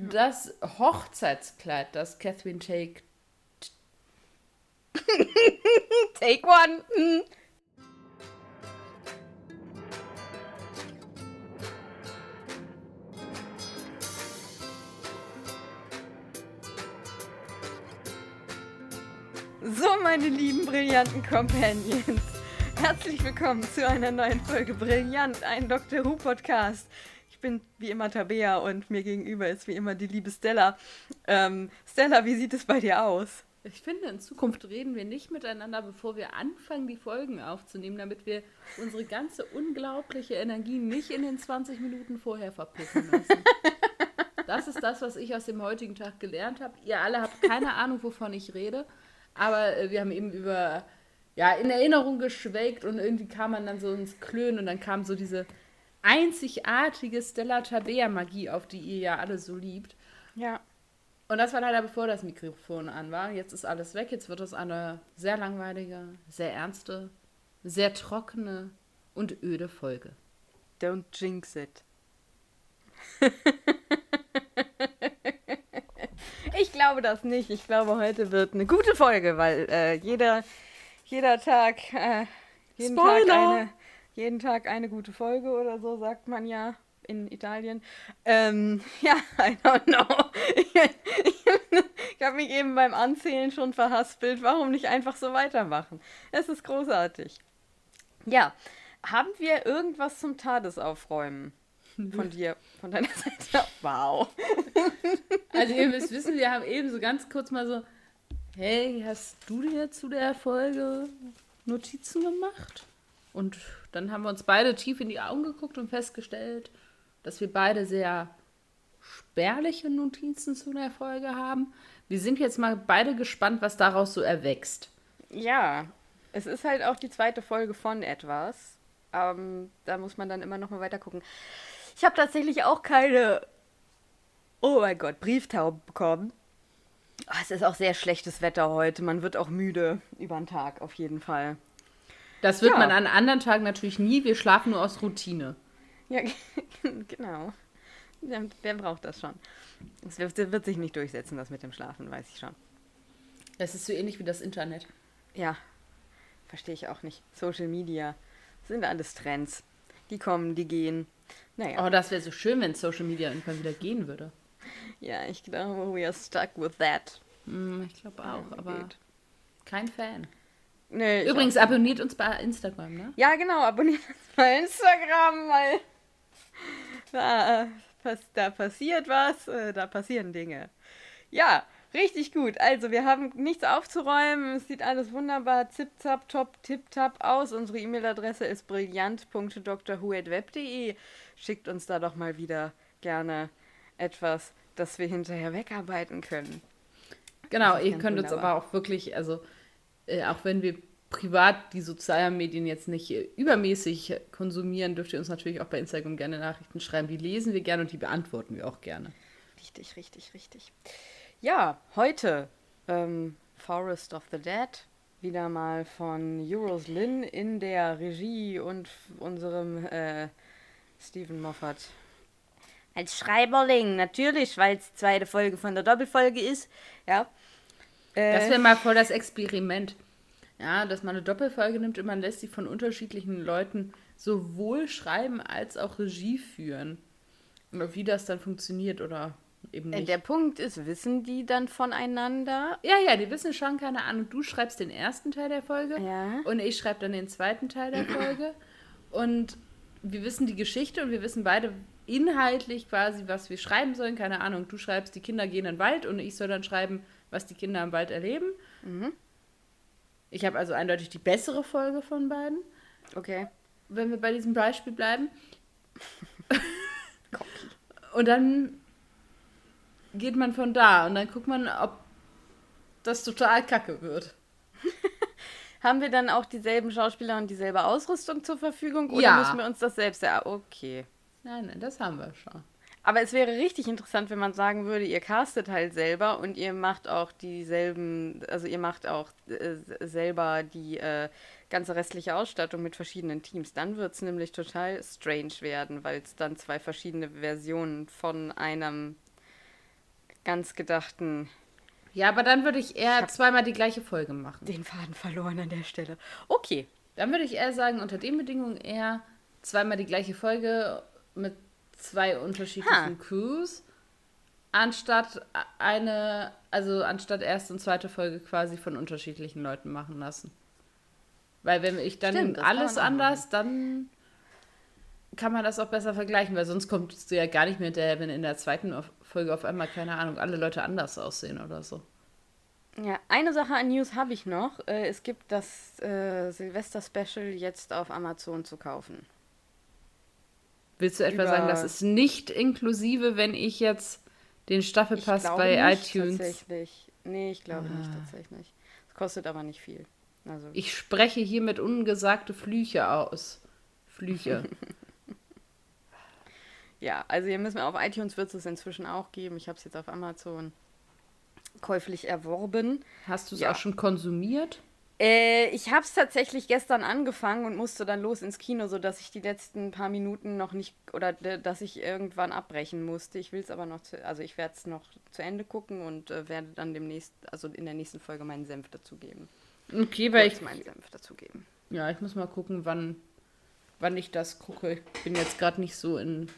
Das Hochzeitskleid, das Catherine Take. Take one. Hm. So, meine lieben brillanten Companions. Herzlich willkommen zu einer neuen Folge Brillant, ein Dr. Who Podcast. Ich bin wie immer Tabea und mir gegenüber ist wie immer die liebe Stella. Ähm, Stella, wie sieht es bei dir aus? Ich finde, in Zukunft reden wir nicht miteinander, bevor wir anfangen, die Folgen aufzunehmen, damit wir unsere ganze unglaubliche Energie nicht in den 20 Minuten vorher verpissen lassen. Das ist das, was ich aus dem heutigen Tag gelernt habe. Ihr alle habt keine Ahnung, wovon ich rede, aber äh, wir haben eben über, ja, in Erinnerung geschwelgt und irgendwie kam man dann so ins Klönen und dann kam so diese einzigartige Stella Tabea-Magie, auf die ihr ja alle so liebt. Ja. Und das war leider bevor das Mikrofon an war. Jetzt ist alles weg. Jetzt wird es eine sehr langweilige, sehr ernste, sehr trockene und öde Folge. Don't jinx it. ich glaube das nicht. Ich glaube, heute wird eine gute Folge, weil äh, jeder, jeder Tag, äh, jeden Tag eine, jeden Tag eine gute Folge oder so, sagt man ja in Italien. Ähm, ja, I don't know. Ich, ich, ich habe mich eben beim Anzählen schon verhaspelt. Warum nicht einfach so weitermachen? Es ist großartig. Ja, haben wir irgendwas zum Tadesaufräumen? Von dir, von deiner Seite? Wow. Also ihr müsst wissen, wir haben eben so ganz kurz mal so, hey, hast du dir zu der Folge Notizen gemacht? Und dann haben wir uns beide tief in die Augen geguckt und festgestellt, dass wir beide sehr spärliche Notizen zu der Folge haben. Wir sind jetzt mal beide gespannt, was daraus so erwächst. Ja, es ist halt auch die zweite Folge von etwas. Ähm, da muss man dann immer noch mal weiter gucken. Ich habe tatsächlich auch keine, oh mein Gott, Brieftauben bekommen. Oh, es ist auch sehr schlechtes Wetter heute. Man wird auch müde über den Tag, auf jeden Fall. Das wird Ja. man an anderen Tagen natürlich nie. Wir schlafen nur aus Routine. Ja, genau. Wer, braucht das schon? Es wird, wird sich nicht durchsetzen, das mit dem Schlafen, weiß ich schon. Das ist so ähnlich wie das Internet. Ja, verstehe ich auch nicht. Social Media sind alles Trends. Die kommen, die gehen. Naja, Oh, das wäre so schön, wenn Social Media irgendwann wieder gehen würde. ja, ich glaube, we are stuck with that. Hm, ich glaube auch, aber Geht. kein Fan. Nee, Übrigens, abonniert uns bei Instagram, ne? Ja, genau, abonniert uns bei Instagram, weil da, da passiert was, äh, da passieren Dinge. Ja, richtig gut. Also, wir haben nichts aufzuräumen. Es sieht alles wunderbar zip-zap, top, tip-tap aus. Unsere E-Mail-Adresse ist brillant.drwho.web.de. Schickt uns da doch mal wieder gerne etwas, das wir hinterher wegarbeiten können. Genau, ihr könnt uns wunderbar. aber auch wirklich, also äh, auch wenn wir privat die sozialen Medien jetzt nicht äh, übermäßig konsumieren, dürft ihr uns natürlich auch bei Instagram gerne Nachrichten schreiben. Die lesen wir gerne und die beantworten wir auch gerne. Richtig, richtig, richtig. Ja, heute ähm, Forest of the Dead. Wieder mal von Euros Lynn in der Regie und unserem äh, Stephen Moffat. Als Schreiberling, natürlich, weil es die zweite Folge von der Doppelfolge ist. Ja. Äh, Das wäre mal voll das Experiment. Ja, dass man eine Doppelfolge nimmt und man lässt sie von unterschiedlichen Leuten sowohl schreiben als auch Regie führen. Und wie das dann funktioniert oder eben äh, nicht. der Punkt ist, wissen die dann voneinander? Ja, ja, die wissen schon, keine Ahnung. Du schreibst den ersten Teil der Folge Ja. und ich schreibe dann den zweiten Teil der Folge. Und wir wissen die Geschichte und wir wissen beide inhaltlich quasi, was wir schreiben sollen. Keine Ahnung, du schreibst, die Kinder gehen in den Wald und ich soll dann schreiben, was die Kinder im Wald erleben. Ich habe also eindeutig die bessere Folge von beiden, Okay. wenn wir bei diesem Beispiel bleiben. und dann geht man von da und dann guckt man, ob das total kacke wird. Haben wir dann auch dieselben Schauspieler und dieselbe Ausrüstung zur Verfügung? Oder Ja. müssen wir uns das selbst... Ja, okay. Nein, nein, das haben wir schon. Aber es wäre richtig interessant, wenn man sagen würde, ihr castet halt selber und ihr macht auch dieselben, also ihr macht auch äh, selber die äh, ganze restliche Ausstattung mit verschiedenen Teams. Dann wird es nämlich total strange werden, weil es dann zwei verschiedene Versionen von einem ganz gedachten. Ja, aber dann würde ich eher ich zweimal die gleiche Folge machen. Den Faden verloren an der Stelle. Okay. Dann würde ich eher sagen, unter den Bedingungen eher zweimal die gleiche Folge mit zwei unterschiedlichen ha. Crews, anstatt eine, also anstatt erste und zweite Folge quasi von unterschiedlichen Leuten machen lassen. Weil wenn ich dann Stimmt, alles anders, dann kann man das auch besser vergleichen, weil sonst kommst du ja gar nicht mehr hinterher, wenn in der zweiten Folge auf einmal, keine Ahnung, alle Leute anders aussehen oder so. Ja, eine Sache an News habe ich noch. Äh, es gibt das äh, Silvester-Special jetzt auf Amazon zu kaufen. Willst du etwa sagen, das ist nicht inklusive, wenn ich jetzt den Staffelpass bei nicht, iTunes. Tatsächlich. Nee, ich glaube ah. nicht tatsächlich. Es kostet aber nicht viel. Also. Ich spreche hiermit ungesagte Flüche aus. Flüche. ja, also ihr müsst mir auf iTunes wird es inzwischen auch geben. Ich habe es jetzt auf Amazon käuflich erworben. Hast du es ja. auch schon konsumiert? Äh, ich habe es tatsächlich gestern angefangen und musste dann los ins Kino, sodass ich die letzten paar Minuten noch nicht oder dass ich irgendwann abbrechen musste. Ich will es aber noch, zu, also ich werde es noch zu Ende gucken und äh, werde dann demnächst, also in der nächsten Folge meinen Senf dazugeben. Okay, weil ich meinen Senf dazugeben. Ja, ich muss mal gucken, wann, wann ich das gucke. Ich bin jetzt gerade nicht so in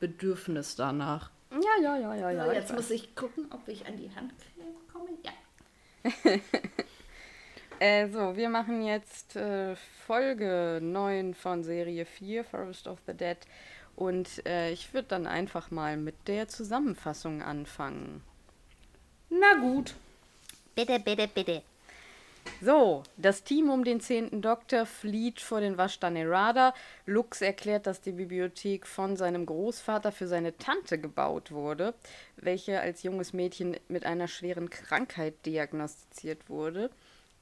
Bedürfnis danach. Ja, ja, ja, ja, ja. So, jetzt muss ich gucken, ob ich an die Handcreme komme. Äh, so, wir machen jetzt äh, Folge 9 von Serie 4, Forest of the Dead. Und äh, ich würde dann einfach mal mit der Zusammenfassung anfangen. Na gut. Bitte, bitte, bitte. So, das Team um den zehnten Doktor flieht vor den Vashtanerada. Lux erklärt, dass die Bibliothek von seinem Großvater für seine Tante gebaut wurde, welche als junges Mädchen mit einer schweren Krankheit diagnostiziert wurde.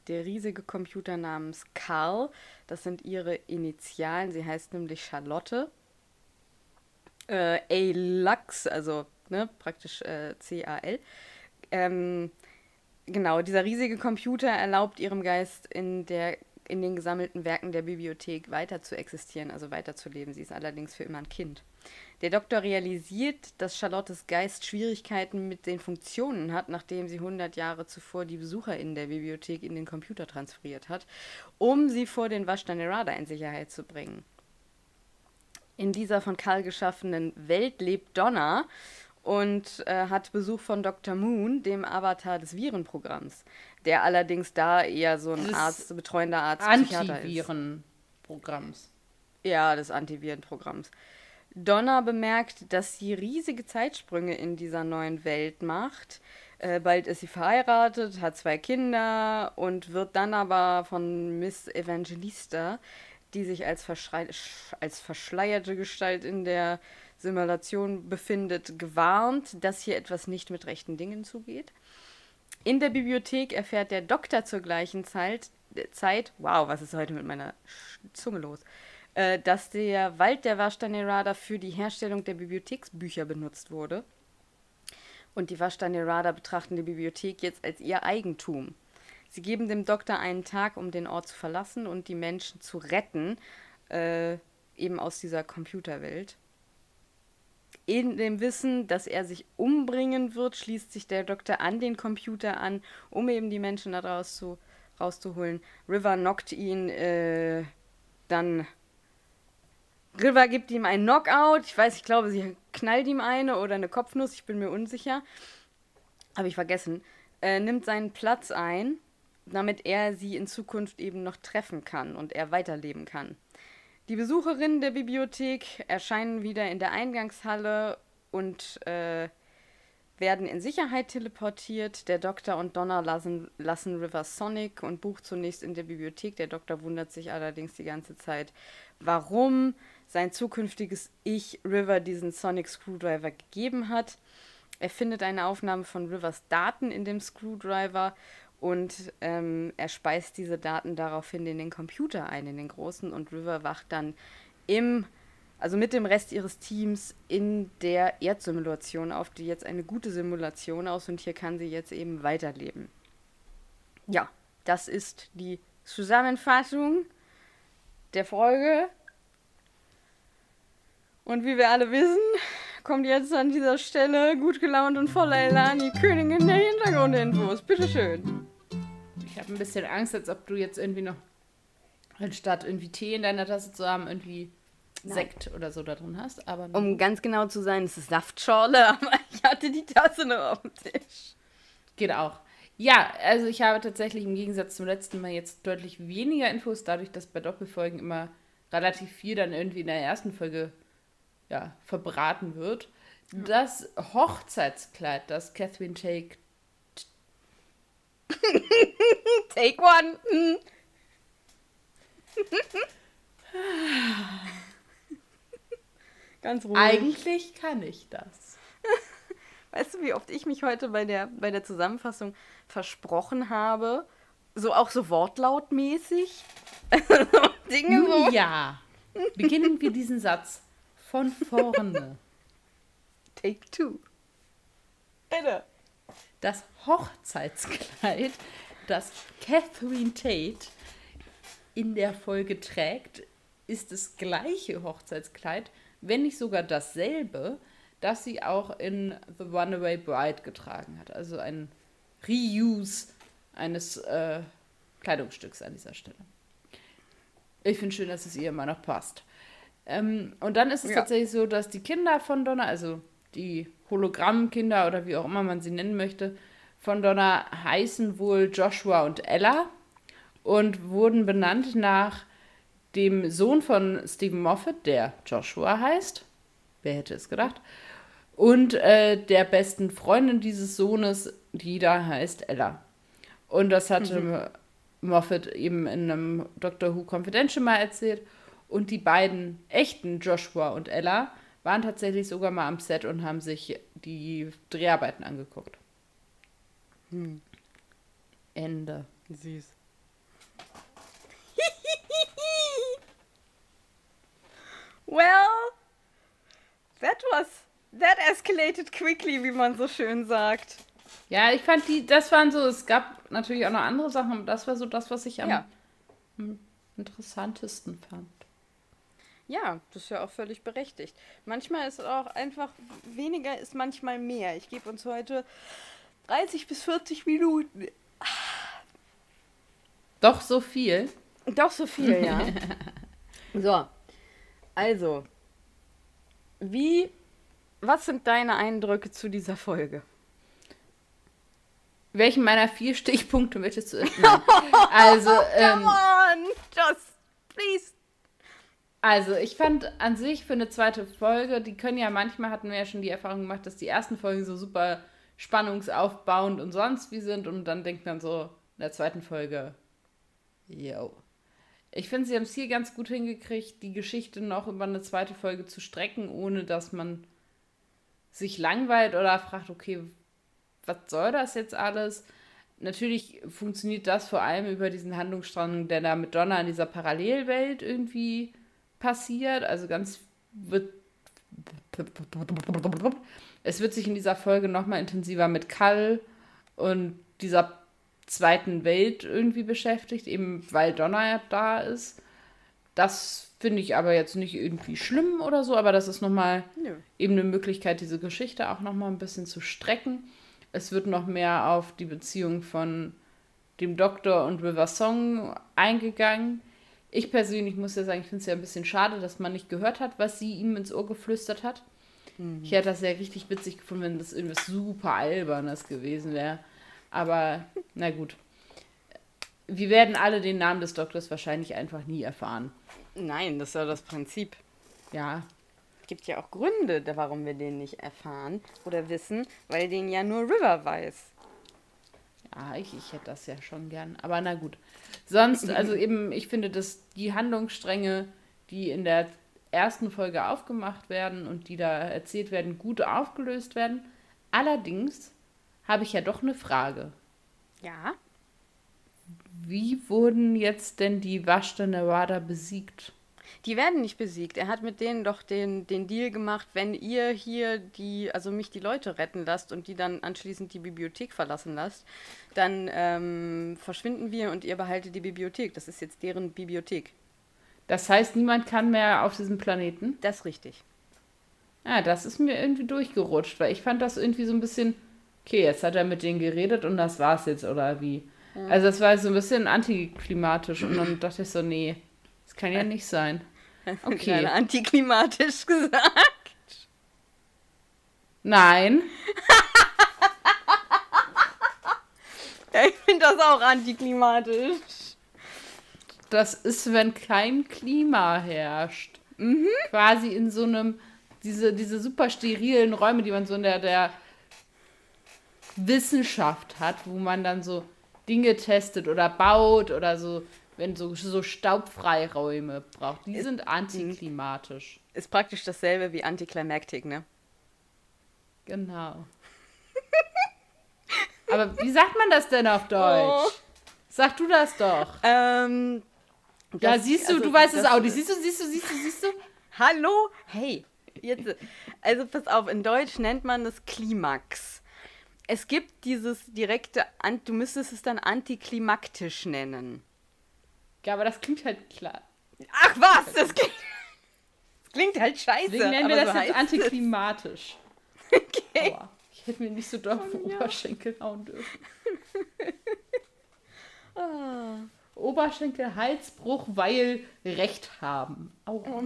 Der riesige Computer namens Carl, das sind ihre Initialen, sie heißt nämlich Charlotte. Äh, A-Lux, also ne, praktisch äh, C-A-L. Ähm, Genau, dieser riesige Computer erlaubt ihrem Geist in der in den gesammelten Werken der Bibliothek weiter zu existieren, also weiterzuleben. Sie ist allerdings für immer ein Kind. Der Doktor realisiert, dass Charlottes Geist Schwierigkeiten mit den Funktionen hat, nachdem sie 100 Jahre zuvor die Besucher in der Bibliothek in den Computer transferiert hat, um sie vor den Vashtanerada in Sicherheit zu bringen. In dieser von Karl geschaffenen Welt lebt Donna und äh, hat Besuch von Dr. Moon, dem Avatar des Virenprogramms, der allerdings da eher so ein Arzt, betreuender Arzt. Antivirenprogramms. Ja, des Antivirenprogramms. Donna bemerkt, dass sie riesige Zeitsprünge in dieser neuen Welt macht. Äh, bald ist sie verheiratet, hat zwei Kinder und wird dann aber von Miss Evangelista, die sich als, als verschleierte Gestalt in der Simulation befindet, gewarnt, dass hier etwas nicht mit rechten Dingen zugeht. In der Bibliothek erfährt der Doktor zur gleichen Zeit, Zeit wow, was ist heute mit meiner Zunge los, äh, dass der Wald der Vashtanerada für die Herstellung der Bibliotheksbücher benutzt wurde. Und die Vashtanerada betrachten die Bibliothek jetzt als ihr Eigentum. Sie geben dem Doktor einen Tag, um den Ort zu verlassen und die Menschen zu retten, äh, eben aus dieser Computerwelt. In dem Wissen, dass er sich umbringen wird, schließt sich der Doktor an den Computer an, um eben die Menschen da raus zu, rauszuholen. River knockt ihn äh, dann. River gibt ihm einen Knockout. Ich weiß, ich glaube, sie knallt ihm eine oder eine Kopfnuss, ich bin mir unsicher. Habe ich vergessen. Äh, nimmt seinen Platz ein, damit er sie in Zukunft eben noch treffen kann und er weiterleben kann. Die Besucherinnen der Bibliothek erscheinen wieder in der Eingangshalle und äh, werden in Sicherheit teleportiert. Der Doktor und Donna lassen, lassen River Sonic und bucht zunächst in der Bibliothek. Der Doktor wundert sich allerdings die ganze Zeit, warum sein zukünftiges Ich River diesen Sonic Screwdriver gegeben hat. Er findet eine Aufnahme von Rivers Daten in dem Screwdriver und ähm, er speist diese Daten daraufhin in den Computer ein, in den großen, und River wacht dann im, also mit dem Rest ihres Teams in der Erdsimulation auf, die jetzt eine gute Simulation aus und hier kann sie jetzt eben weiterleben. Ja, das ist die Zusammenfassung der Folge. Und wie wir alle wissen, kommt jetzt an dieser Stelle gut gelaunt und voller Elan die Königin der Hintergrundinfos. Bitteschön. Ich habe ein bisschen Angst, als ob du jetzt irgendwie noch, anstatt irgendwie Tee in deiner Tasse zu haben, irgendwie Nein. Sekt oder so da drin hast. Aber um ganz genau zu sein, es ist Saftschorle, aber ich hatte die Tasse noch auf dem Tisch. Geht auch. Ja, also ich habe tatsächlich im Gegensatz zum letzten Mal jetzt deutlich weniger Infos, dadurch, dass bei Doppelfolgen immer relativ viel dann irgendwie in der ersten Folge ja, verbraten wird. Das Hochzeitskleid, das Catherine Take. Take one. Ganz ruhig. Eigentlich kann ich das. Weißt du, wie oft ich mich heute bei der, bei der Zusammenfassung versprochen habe? So auch so wortlautmäßig. Dinge Nun, so. Ja. Beginnen wir diesen Satz von vorne. Take two. Bitte. Das Hochzeitskleid, das Catherine Tate in der Folge trägt, ist das gleiche Hochzeitskleid, wenn nicht sogar dasselbe, das sie auch in The Runaway Bride getragen hat. Also ein Reuse eines äh, Kleidungsstücks an dieser Stelle. Ich finde schön, dass es ihr immer noch passt. Ähm, und dann ist es ja. tatsächlich so, dass die Kinder von Donna, also die Hologrammkinder oder wie auch immer man sie nennen möchte, von Donna heißen wohl Joshua und Ella und wurden benannt nach dem Sohn von Stephen Moffat, der Joshua heißt. Wer hätte es gedacht? Und äh, der besten Freundin dieses Sohnes, die da heißt Ella. Und das hatte mhm. Moffat eben in einem Doctor Who Confidential mal erzählt. Und die beiden echten Joshua und Ella waren tatsächlich sogar mal am Set und haben sich die Dreharbeiten angeguckt. Hm. Ende. Süß. well, that was that escalated quickly, wie man so schön sagt. Ja, ich fand die, das waren so, es gab natürlich auch noch andere Sachen, aber das war so das, was ich am, ja. am interessantesten fand. Ja, das ist ja auch völlig berechtigt. Manchmal ist auch einfach weniger ist manchmal mehr. Ich gebe uns heute 30 bis 40 Minuten. Doch so viel? Doch so viel, ja. so, also, wie, was sind deine Eindrücke zu dieser Folge? Welchen meiner vier Stichpunkte möchtest du? Nein. Also, ähm, Come on, just please also, ich fand an sich für eine zweite Folge, die können ja manchmal, hatten wir ja schon die Erfahrung gemacht, dass die ersten Folgen so super spannungsaufbauend und sonst wie sind und dann denkt man so in der zweiten Folge, yo. Ich finde, sie haben es hier ganz gut hingekriegt, die Geschichte noch über eine zweite Folge zu strecken, ohne dass man sich langweilt oder fragt, okay, was soll das jetzt alles? Natürlich funktioniert das vor allem über diesen Handlungsstrang, der da mit Donna in dieser Parallelwelt irgendwie passiert. Also ganz wird. Es wird sich in dieser Folge nochmal intensiver mit Kall und dieser zweiten Welt irgendwie beschäftigt, eben weil Donna ja da ist. Das finde ich aber jetzt nicht irgendwie schlimm oder so, aber das ist nochmal ja. eben eine Möglichkeit, diese Geschichte auch nochmal ein bisschen zu strecken. Es wird noch mehr auf die Beziehung von dem Doktor und River Song eingegangen. Ich persönlich muss ja sagen, ich finde es ja ein bisschen schade, dass man nicht gehört hat, was sie ihm ins Ohr geflüstert hat. Mhm. Ich hätte das ja richtig witzig gefunden, wenn das irgendwas super Albernes gewesen wäre. Aber na gut. Wir werden alle den Namen des Doktors wahrscheinlich einfach nie erfahren. Nein, das ist ja das Prinzip. Ja. Es gibt ja auch Gründe, warum wir den nicht erfahren oder wissen, weil den ja nur River weiß. Ja, ich, ich hätte das ja schon gern. Aber na gut. Sonst, also eben, ich finde, dass die Handlungsstränge, die in der ersten Folge aufgemacht werden und die da erzählt werden, gut aufgelöst werden. Allerdings habe ich ja doch eine Frage. Ja. Wie wurden jetzt denn die Waschte Nevada besiegt? Die werden nicht besiegt. Er hat mit denen doch den, den Deal gemacht, wenn ihr hier die, also mich die Leute retten lasst und die dann anschließend die Bibliothek verlassen lasst, dann ähm, verschwinden wir und ihr behaltet die Bibliothek. Das ist jetzt deren Bibliothek. Das heißt, niemand kann mehr auf diesem Planeten? Das ist richtig. Ja, das ist mir irgendwie durchgerutscht, weil ich fand das irgendwie so ein bisschen, okay, jetzt hat er mit denen geredet und das war's jetzt, oder wie? Ja. Also das war so ein bisschen antiklimatisch und dann dachte ich so, nee, das kann ja nicht sein. Okay. antiklimatisch gesagt. Nein. ja, ich finde das auch antiklimatisch. Das ist, wenn kein Klima herrscht. Mhm. Quasi in so einem, diese, diese super sterilen Räume, die man so in der, der Wissenschaft hat, wo man dann so Dinge testet oder baut oder so, wenn so, so Staubfreiräume braucht. Die ist, sind antiklimatisch. Ist praktisch dasselbe wie Antiklimaktik, ne? Genau. Aber wie sagt man das denn auf Deutsch? Oh. Sag du das doch. Ähm, ja, siehst du, also, du weißt es auch nicht. Siehst du, siehst du, siehst du, siehst du? Hallo? Hey, jetzt. Also pass auf, in Deutsch nennt man das Klimax. Es gibt dieses direkte, du müsstest es dann antiklimaktisch nennen. Ja, aber das klingt halt klar. Ach was, das klingt, das klingt halt scheiße. Deswegen nennen wir das so jetzt antiklimatisch. okay. Aua. Ich hätte mir nicht so doll auf den. Oberschenkel hauen dürfen. ah. Oberschenkel, Halsbruch, weil Recht haben. Aua. Oh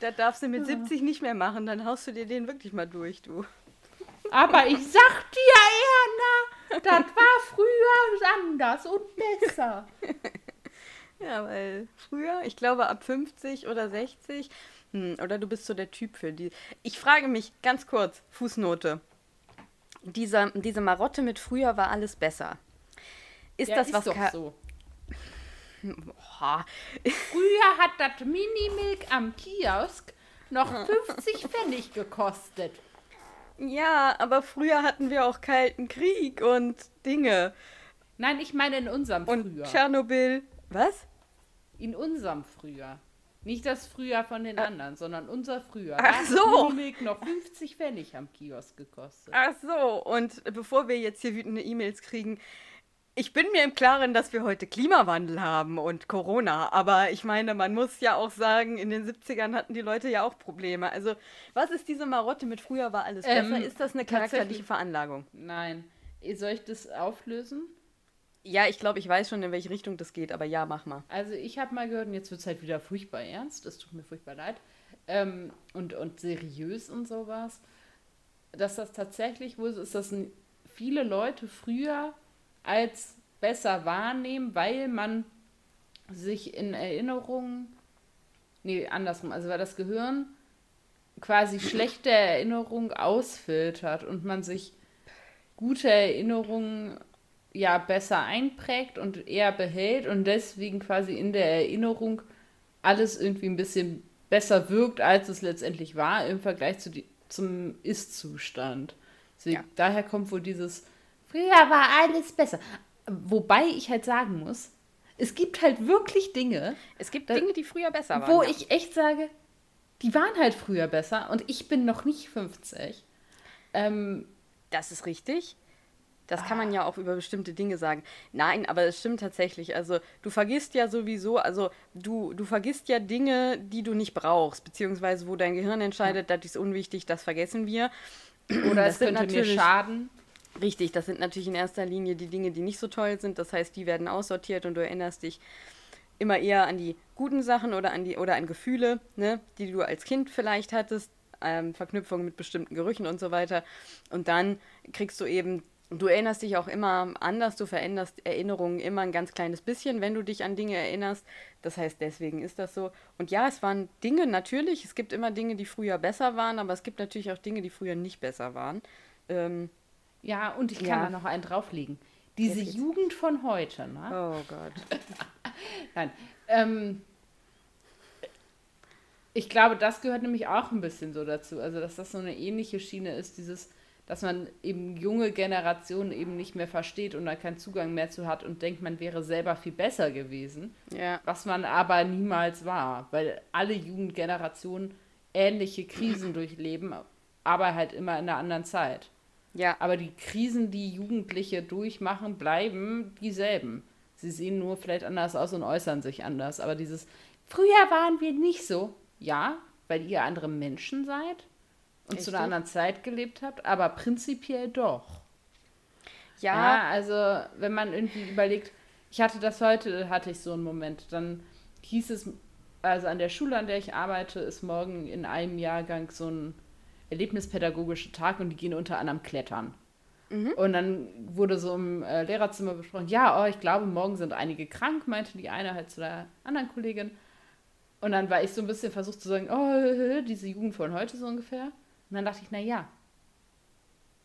das darfst du mit ja. 70 nicht mehr machen, dann haust du dir den wirklich mal durch, du. Aber ich sag dir, Erna, das war früher anders und besser. Ja, weil früher, ich glaube ab 50 oder 60, hm, oder du bist so der Typ für die. Ich frage mich ganz kurz, Fußnote. Diese, diese Marotte mit früher war alles besser. Ist ja, das ist was doch so? Boah. Früher hat das Minimilk am Kiosk noch 50 Pfennig gekostet. Ja, aber früher hatten wir auch Kalten Krieg und Dinge. Nein, ich meine in unserem und Frühjahr. Und Tschernobyl. Was? In unserem Frühjahr. Nicht das Frühjahr von den ah. anderen, sondern unser Frühjahr. Ach so. Milk noch 50 Pfennig am Kiosk gekostet. Ach so. Und bevor wir jetzt hier wütende E-Mails kriegen, ich bin mir im Klaren, dass wir heute Klimawandel haben und Corona, aber ich meine, man muss ja auch sagen, in den 70ern hatten die Leute ja auch Probleme. Also, was ist diese Marotte mit früher war alles ähm, besser? Ist das eine charakterliche Veranlagung? Nein. Soll ich das auflösen? Ja, ich glaube, ich weiß schon, in welche Richtung das geht, aber ja, mach mal. Also, ich habe mal gehört, und jetzt wird es halt wieder furchtbar ernst, das tut mir furchtbar leid, ähm, und, und seriös und sowas, dass das tatsächlich wohl so ist, dass viele Leute früher als besser wahrnehmen, weil man sich in Erinnerungen, nee, andersrum, also weil das Gehirn quasi schlechte Erinnerungen ausfiltert und man sich gute Erinnerungen ja besser einprägt und eher behält und deswegen quasi in der Erinnerung alles irgendwie ein bisschen besser wirkt, als es letztendlich war im Vergleich zu die, zum Ist-Zustand. Ja. Daher kommt wohl dieses Früher war alles besser. Wobei ich halt sagen muss, es gibt halt wirklich Dinge. Es gibt Dinge, die früher besser waren. Wo ja. ich echt sage, die waren halt früher besser und ich bin noch nicht 50. Ähm, das ist richtig. Das kann man ja auch über bestimmte Dinge sagen. Nein, aber es stimmt tatsächlich. Also du vergisst ja sowieso, also du, du vergisst ja Dinge, die du nicht brauchst, beziehungsweise wo dein Gehirn entscheidet, ja. das ist unwichtig, das vergessen wir. Oder das es könnte mir schaden. Richtig, das sind natürlich in erster Linie die Dinge, die nicht so toll sind. Das heißt, die werden aussortiert und du erinnerst dich immer eher an die guten Sachen oder an die oder an Gefühle, ne, die du als Kind vielleicht hattest, ähm, Verknüpfungen mit bestimmten Gerüchen und so weiter. Und dann kriegst du eben, du erinnerst dich auch immer anders, du veränderst Erinnerungen immer ein ganz kleines bisschen, wenn du dich an Dinge erinnerst. Das heißt, deswegen ist das so. Und ja, es waren Dinge natürlich, es gibt immer Dinge, die früher besser waren, aber es gibt natürlich auch Dinge, die früher nicht besser waren. Ähm, ja, und ich kann ja. da noch einen drauflegen. Diese Jugend von heute, ne? Oh Gott. Nein. Ähm, ich glaube, das gehört nämlich auch ein bisschen so dazu. Also, dass das so eine ähnliche Schiene ist, dieses, dass man eben junge Generationen eben nicht mehr versteht und da keinen Zugang mehr zu hat und denkt, man wäre selber viel besser gewesen. Ja. Was man aber niemals war, weil alle Jugendgenerationen ähnliche Krisen durchleben, aber halt immer in einer anderen Zeit. Ja. Aber die Krisen, die Jugendliche durchmachen, bleiben dieselben. Sie sehen nur vielleicht anders aus und äußern sich anders. Aber dieses, früher waren wir nicht so. Ja, weil ihr andere Menschen seid und Richtig? zu einer anderen Zeit gelebt habt, aber prinzipiell doch. Ja. ja. Also, wenn man irgendwie überlegt, ich hatte das heute, hatte ich so einen Moment, dann hieß es, also an der Schule, an der ich arbeite, ist morgen in einem Jahrgang so ein erlebnispädagogischer Tag und die gehen unter anderem klettern. Mhm. Und dann wurde so im äh, Lehrerzimmer besprochen, ja, oh, ich glaube, morgen sind einige krank, meinte die eine halt zu der anderen Kollegin. Und dann war ich so ein bisschen versucht zu sagen, oh, diese Jugend von heute so ungefähr. Und dann dachte ich, na ja,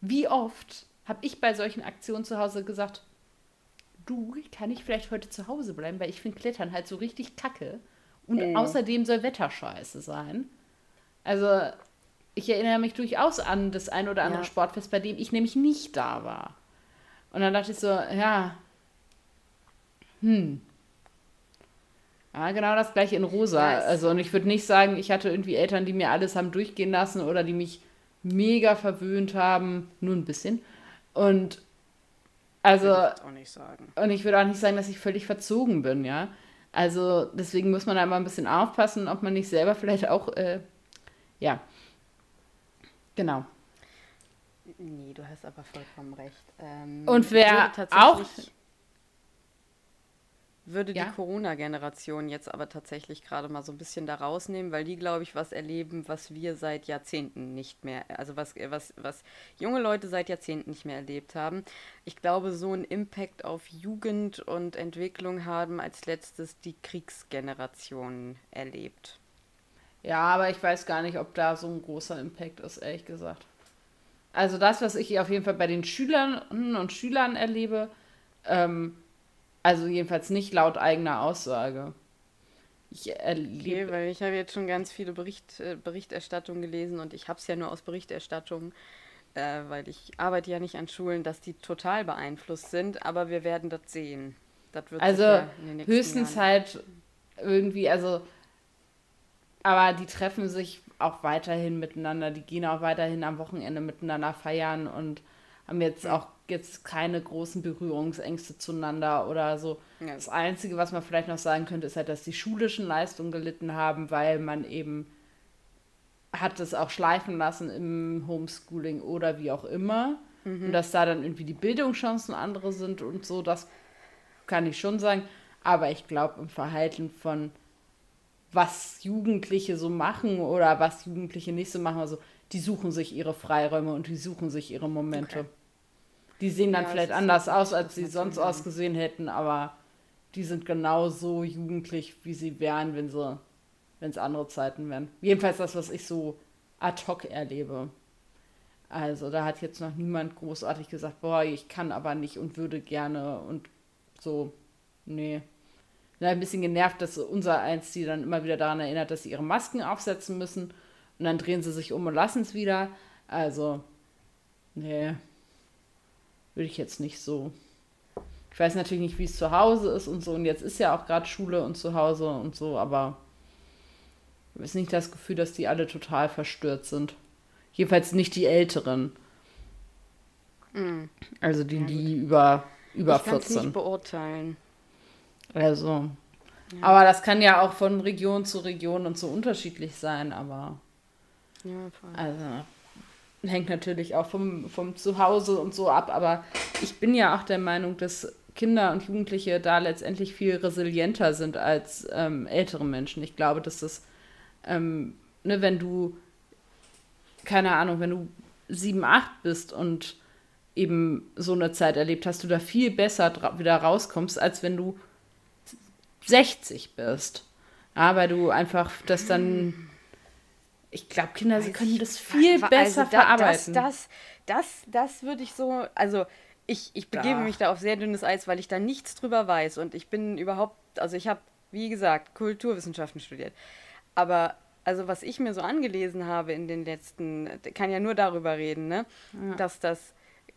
wie oft habe ich bei solchen Aktionen zu Hause gesagt, du, kann ich vielleicht heute zu Hause bleiben, weil ich finde Klettern halt so richtig kacke. Und äh. außerdem soll Wetterscheiße sein. Also, ich erinnere mich durchaus an das ein oder andere ja. Sportfest, bei dem ich nämlich nicht da war. Und dann dachte ich so, ja, hm. Ja, genau das gleiche in rosa. Yes. Also, und ich würde nicht sagen, ich hatte irgendwie Eltern, die mir alles haben durchgehen lassen oder die mich mega verwöhnt haben. Nur ein bisschen. Und also. Ich auch nicht sagen. Und ich würde auch nicht sagen, dass ich völlig verzogen bin, ja. Also deswegen muss man da immer ein bisschen aufpassen, ob man nicht selber vielleicht auch, äh, ja. Genau. Nee, du hast aber vollkommen recht. Ähm, und wer auch würde ja? die Corona-Generation jetzt aber tatsächlich gerade mal so ein bisschen da rausnehmen, weil die, glaube ich, was erleben, was wir seit Jahrzehnten nicht mehr, also was, was, was junge Leute seit Jahrzehnten nicht mehr erlebt haben. Ich glaube, so einen Impact auf Jugend und Entwicklung haben als letztes die Kriegsgeneration erlebt. Ja, aber ich weiß gar nicht, ob da so ein großer Impact ist, ehrlich gesagt. Also das, was ich auf jeden Fall bei den Schülern und Schülern erlebe, ähm, also jedenfalls nicht laut eigener Aussage. Ich erlebe. Okay, weil ich habe jetzt schon ganz viele Bericht, äh, Berichterstattungen gelesen und ich habe es ja nur aus Berichterstattungen, äh, weil ich arbeite ja nicht an Schulen, dass die total beeinflusst sind, aber wir werden das sehen. Das wird also ja höchstens Jahren. halt irgendwie, also aber die treffen sich auch weiterhin miteinander, die gehen auch weiterhin am Wochenende miteinander feiern und haben jetzt auch jetzt keine großen Berührungsängste zueinander oder so. Ja. Das Einzige, was man vielleicht noch sagen könnte, ist halt, dass die schulischen Leistungen gelitten haben, weil man eben hat es auch schleifen lassen im Homeschooling oder wie auch immer. Mhm. Und dass da dann irgendwie die Bildungschancen andere sind und so, das kann ich schon sagen. Aber ich glaube, im Verhalten von was Jugendliche so machen oder was Jugendliche nicht so machen, also die suchen sich ihre Freiräume und die suchen sich ihre Momente. Okay. Die sehen dann ja, vielleicht anders aus, als sie sonst sein. ausgesehen hätten, aber die sind genauso jugendlich, wie sie wären, wenn sie, wenn es andere Zeiten wären. Jedenfalls das, was ich so ad hoc erlebe. Also da hat jetzt noch niemand großartig gesagt, boah, ich kann aber nicht und würde gerne und so. Nee. Bin ein bisschen genervt, dass unser eins die dann immer wieder daran erinnert, dass sie ihre Masken aufsetzen müssen und dann drehen sie sich um und lassen es wieder. Also, nee würde ich jetzt nicht so. Ich weiß natürlich nicht, wie es zu Hause ist und so. Und jetzt ist ja auch gerade Schule und zu Hause und so, aber ich habe nicht das Gefühl, dass die alle total verstört sind. Jedenfalls nicht die Älteren. Mhm. Also die, die über, über ich 14. Ich nicht beurteilen. Also. Ja. Aber das kann ja auch von Region zu Region und so unterschiedlich sein, aber. Ja, voll. Also hängt natürlich auch vom, vom Zuhause und so ab, aber ich bin ja auch der Meinung, dass Kinder und Jugendliche da letztendlich viel resilienter sind als ähm, ältere Menschen. Ich glaube, dass das, ähm, ne, wenn du, keine Ahnung, wenn du sieben, acht bist und eben so eine Zeit erlebt hast, du da viel besser wieder rauskommst, als wenn du 60 bist. Weil du einfach das dann ich glaube, Kinder sie können das viel also besser da, verarbeiten. Das, das, das, das würde ich so, also ich, ich begebe ja. mich da auf sehr dünnes Eis, weil ich da nichts drüber weiß und ich bin überhaupt, also ich habe, wie gesagt, Kulturwissenschaften studiert. Aber also was ich mir so angelesen habe in den letzten, kann ja nur darüber reden, ne? Ja. dass das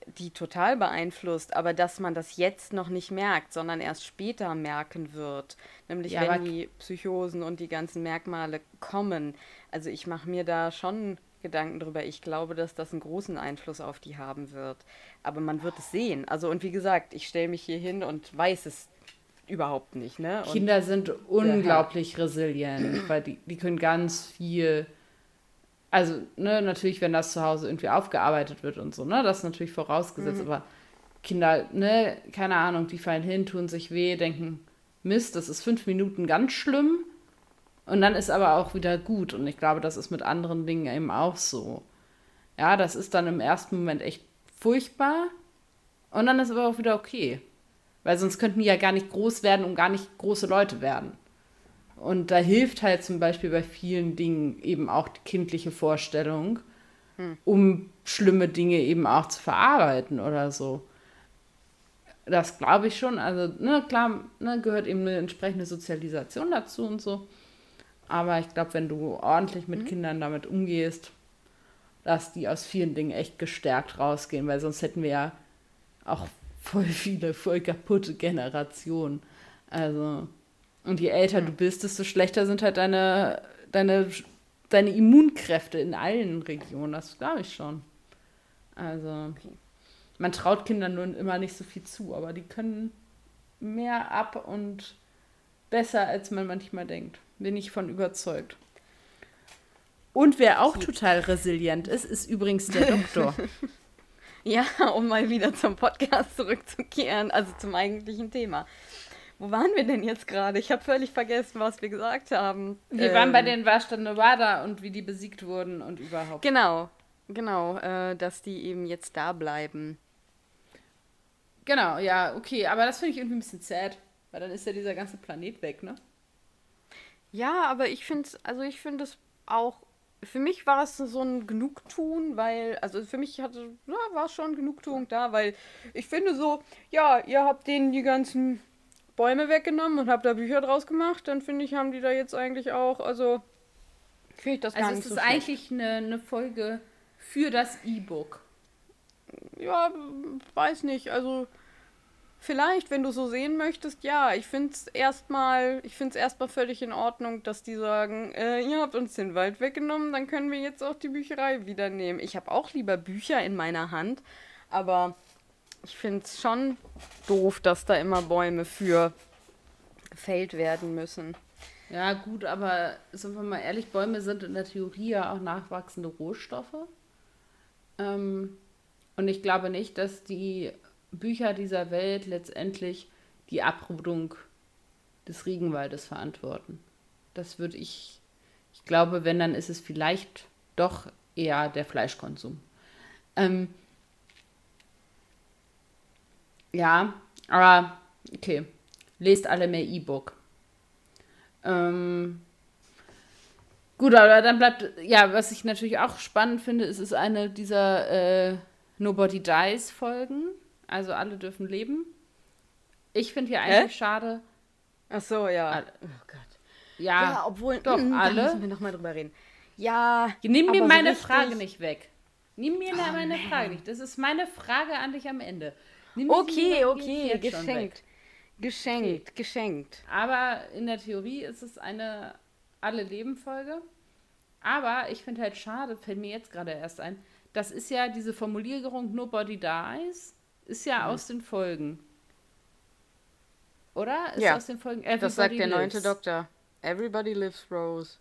die total beeinflusst, aber dass man das jetzt noch nicht merkt, sondern erst später merken wird. Nämlich ja, wenn die Psychosen und die ganzen Merkmale kommen. Also ich mache mir da schon Gedanken drüber. Ich glaube, dass das einen großen Einfluss auf die haben wird. Aber man wird es sehen. Also und wie gesagt, ich stelle mich hier hin und weiß es überhaupt nicht, ne? Und Kinder sind unglaublich resilient, weil die, die können ganz viel. Also, ne, natürlich, wenn das zu Hause irgendwie aufgearbeitet wird und so, ne, das ist natürlich vorausgesetzt, mhm. aber Kinder, ne, keine Ahnung, die fallen hin, tun sich weh, denken, Mist, das ist fünf Minuten ganz schlimm. Und dann ist aber auch wieder gut. Und ich glaube, das ist mit anderen Dingen eben auch so. Ja, das ist dann im ersten Moment echt furchtbar. Und dann ist aber auch wieder okay. Weil sonst könnten die ja gar nicht groß werden und gar nicht große Leute werden. Und da hilft halt zum Beispiel bei vielen Dingen eben auch die kindliche Vorstellung, hm. um schlimme Dinge eben auch zu verarbeiten oder so. Das glaube ich schon. Also, ne, klar, ne, gehört eben eine entsprechende Sozialisation dazu und so. Aber ich glaube, wenn du ordentlich mit mhm. Kindern damit umgehst, dass die aus vielen Dingen echt gestärkt rausgehen, weil sonst hätten wir ja auch voll viele, voll kaputte Generationen. Also, und je älter mhm. du bist, desto schlechter sind halt deine, deine, deine Immunkräfte in allen Regionen. Das glaube ich schon. Also, man traut Kindern nur immer nicht so viel zu, aber die können mehr ab und besser, als man manchmal denkt. Bin ich von überzeugt. Und wer auch total resilient ist, ist übrigens der Doktor. ja, um mal wieder zum Podcast zurückzukehren, also zum eigentlichen Thema. Wo waren wir denn jetzt gerade? Ich habe völlig vergessen, was wir gesagt haben. Wir ähm, waren bei ähm, den Warstadt Nevada und wie die besiegt wurden und überhaupt. Genau, genau, äh, dass die eben jetzt da bleiben. Genau, ja, okay, aber das finde ich irgendwie ein bisschen sad, weil dann ist ja dieser ganze Planet weg, ne? Ja, aber ich finde es, also ich finde es auch, für mich war es so ein Genugtun, weil, also für mich hatte, ja, war es schon Genugtuung da, weil ich finde so, ja, ihr habt denen die ganzen Bäume weggenommen und habt da Bücher draus gemacht, dann finde ich, haben die da jetzt eigentlich auch, also finde ich das gar also nicht so Also ist eigentlich eine, eine Folge für das E-Book. Ja, weiß nicht, also Vielleicht, wenn du so sehen möchtest, ja, ich finde es erstmal, ich finde es erstmal völlig in Ordnung, dass die sagen, äh, ihr habt uns den Wald weggenommen, dann können wir jetzt auch die Bücherei wieder nehmen. Ich habe auch lieber Bücher in meiner Hand, aber ich finde es schon doof, dass da immer Bäume für gefällt werden müssen. Ja, gut, aber sind wir mal ehrlich, Bäume sind in der Theorie ja auch nachwachsende Rohstoffe. Ähm, und ich glaube nicht, dass die Bücher dieser Welt letztendlich die Abrodung des Regenwaldes verantworten. Das würde ich, ich glaube, wenn, dann ist es vielleicht doch eher der Fleischkonsum. Ähm, ja, aber okay. Lest alle mehr E-Book. Ähm, gut, aber dann bleibt, ja, was ich natürlich auch spannend finde, ist, ist eine dieser äh, Nobody Dies Folgen. Also alle dürfen leben. Ich finde hier eigentlich Hä? schade. Ach so, ja. Alle. Oh Gott. Ja, ja obwohl, doch, mh, alle. Da müssen wir nochmal drüber reden. Ja. Nimm mir meine so Frage nicht weg. Nimm mir oh, meine man. Frage nicht. Das ist meine Frage an dich am Ende. Okay, okay, geschenkt. Geschenkt, okay. geschenkt. Aber in der Theorie ist es eine Alle-Leben-Folge. Aber ich finde halt schade, fällt mir jetzt gerade erst ein, das ist ja diese Formulierung Nobody Dies ist ja mhm. aus den Folgen. Oder? Ist ja. aus den Folgen Everybody Das sagt der neunte Doktor. Everybody lives Rose.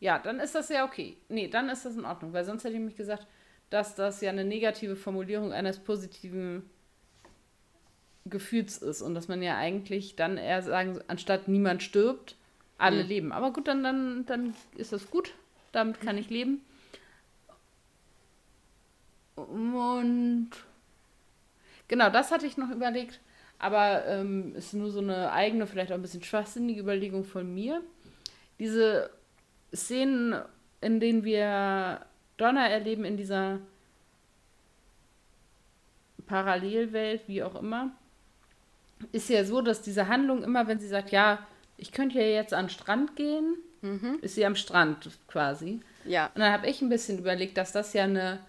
Ja, dann ist das ja okay. Nee, dann ist das in Ordnung, weil sonst hätte ich mich gesagt, dass das ja eine negative Formulierung eines positiven Gefühls ist und dass man ja eigentlich dann eher sagen, anstatt niemand stirbt, alle mhm. leben. Aber gut, dann, dann, dann ist das gut. Damit kann ich leben. Und Genau, das hatte ich noch überlegt, aber ähm, ist nur so eine eigene, vielleicht auch ein bisschen schwachsinnige Überlegung von mir. Diese Szenen, in denen wir Donner erleben in dieser Parallelwelt, wie auch immer, ist ja so, dass diese Handlung immer, wenn sie sagt, ja, ich könnte ja jetzt an den Strand gehen, mhm. ist sie am Strand quasi. Ja. Und dann habe ich ein bisschen überlegt, dass das ja eine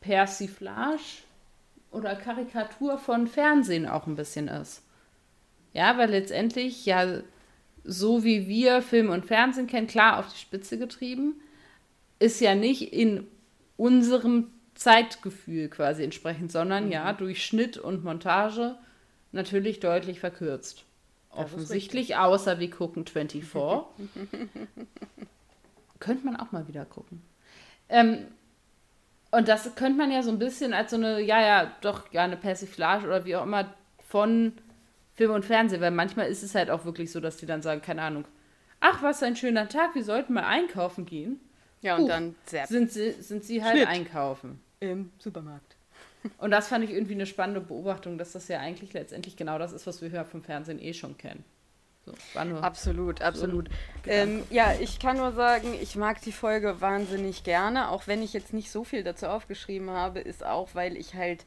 Persiflage oder Karikatur von Fernsehen auch ein bisschen ist. Ja, weil letztendlich ja so wie wir Film und Fernsehen kennen, klar auf die Spitze getrieben, ist ja nicht in unserem Zeitgefühl quasi entsprechend, sondern mhm. ja durch Schnitt und Montage natürlich deutlich verkürzt. Offensichtlich, außer wir gucken 24. könnte man auch mal wieder gucken. Ähm, und das könnte man ja so ein bisschen als so eine, ja, ja, doch, ja, eine Persiflage oder wie auch immer von Film und Fernsehen, weil manchmal ist es halt auch wirklich so, dass die dann sagen, keine Ahnung, ach, was ein schöner Tag, wir sollten mal einkaufen gehen. Ja, und Puh, dann sind sie, sind sie halt Schnitt. einkaufen. Im Supermarkt. Und das fand ich irgendwie eine spannende Beobachtung, dass das ja eigentlich letztendlich genau das ist, was wir ja vom Fernsehen eh schon kennen. So, absolut, absolut. So ähm, ja, ich kann nur sagen, ich mag die Folge wahnsinnig gerne, auch wenn ich jetzt nicht so viel dazu aufgeschrieben habe, ist auch, weil ich halt,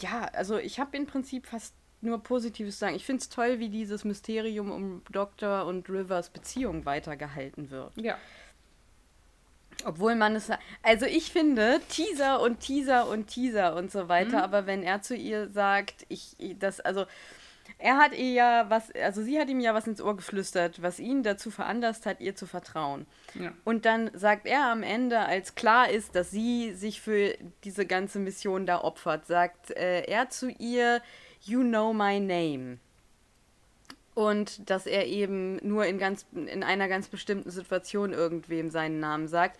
ja, also ich habe im Prinzip fast nur Positives sagen. Ich finde es toll, wie dieses Mysterium um Dr. und Rivers Beziehung weitergehalten wird. Ja. Obwohl man es. Also ich finde Teaser und Teaser und Teaser und so weiter, mhm. aber wenn er zu ihr sagt, ich das, also er hat ihr ja was, also sie hat ihm ja was ins Ohr geflüstert, was ihn dazu veranlasst hat, ihr zu vertrauen. Ja. Und dann sagt er am Ende, als klar ist, dass sie sich für diese ganze Mission da opfert, sagt äh, er zu ihr, You know my name. Und dass er eben nur in, ganz, in einer ganz bestimmten Situation irgendwem seinen Namen sagt.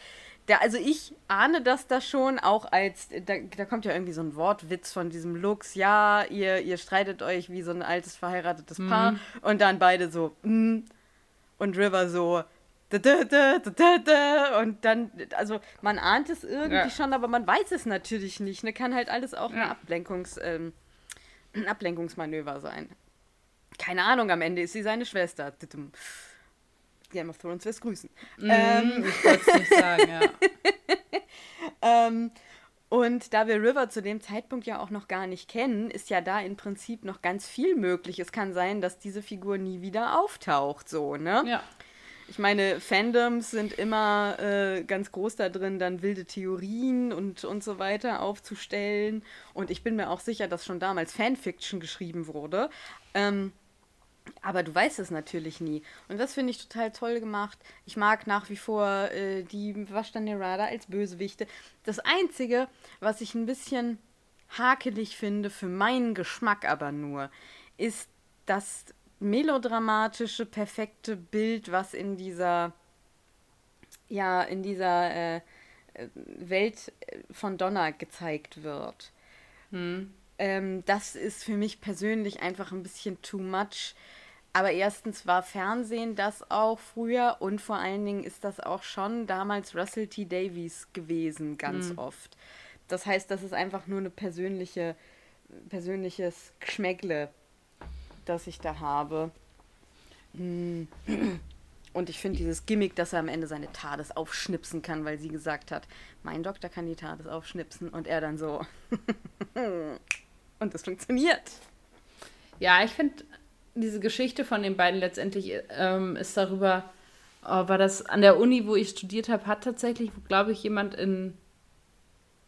Der, also ich ahne das da schon auch als, da, da kommt ja irgendwie so ein Wortwitz von diesem Lux, ja, ihr, ihr streitet euch wie so ein altes verheiratetes mhm. Paar und dann beide so, mm, und River so, und dann, also man ahnt es irgendwie ja. schon, aber man weiß es natürlich nicht, ne, kann halt alles auch ja. ein, Ablenkungs, ähm, ein Ablenkungsmanöver sein. Keine Ahnung, am Ende ist sie seine Schwester. Game of Thrones lässt grüßen. Mm, ähm, ich wollte es nicht sagen, ja. ähm, und da wir River zu dem Zeitpunkt ja auch noch gar nicht kennen, ist ja da im Prinzip noch ganz viel möglich. Es kann sein, dass diese Figur nie wieder auftaucht, so, ne? Ja. Ich meine, Fandoms sind immer äh, ganz groß da drin, dann wilde Theorien und, und so weiter aufzustellen. Und ich bin mir auch sicher, dass schon damals Fanfiction geschrieben wurde. Ähm, aber du weißt es natürlich nie. Und das finde ich total toll gemacht. Ich mag nach wie vor äh, die Vashta-Nerada als Bösewichte. Das Einzige, was ich ein bisschen hakelig finde, für meinen Geschmack aber nur, ist das melodramatische, perfekte Bild, was in dieser, ja, in dieser äh, Welt von Donna gezeigt wird. Hm. Ähm, das ist für mich persönlich einfach ein bisschen too much. Aber erstens war Fernsehen das auch früher und vor allen Dingen ist das auch schon damals Russell T. Davies gewesen, ganz mhm. oft. Das heißt, das ist einfach nur eine persönliche, persönliches Geschmäckle, das ich da habe. Hm. Und ich finde dieses Gimmick, dass er am Ende seine TARDIS aufschnipsen kann, weil sie gesagt hat, mein Doktor kann die TARDIS aufschnipsen und er dann so. und das funktioniert. Ja, ich finde diese Geschichte von den beiden letztendlich ähm, ist darüber, oh, war das an der Uni, wo ich studiert habe, hat tatsächlich, glaube ich, jemand in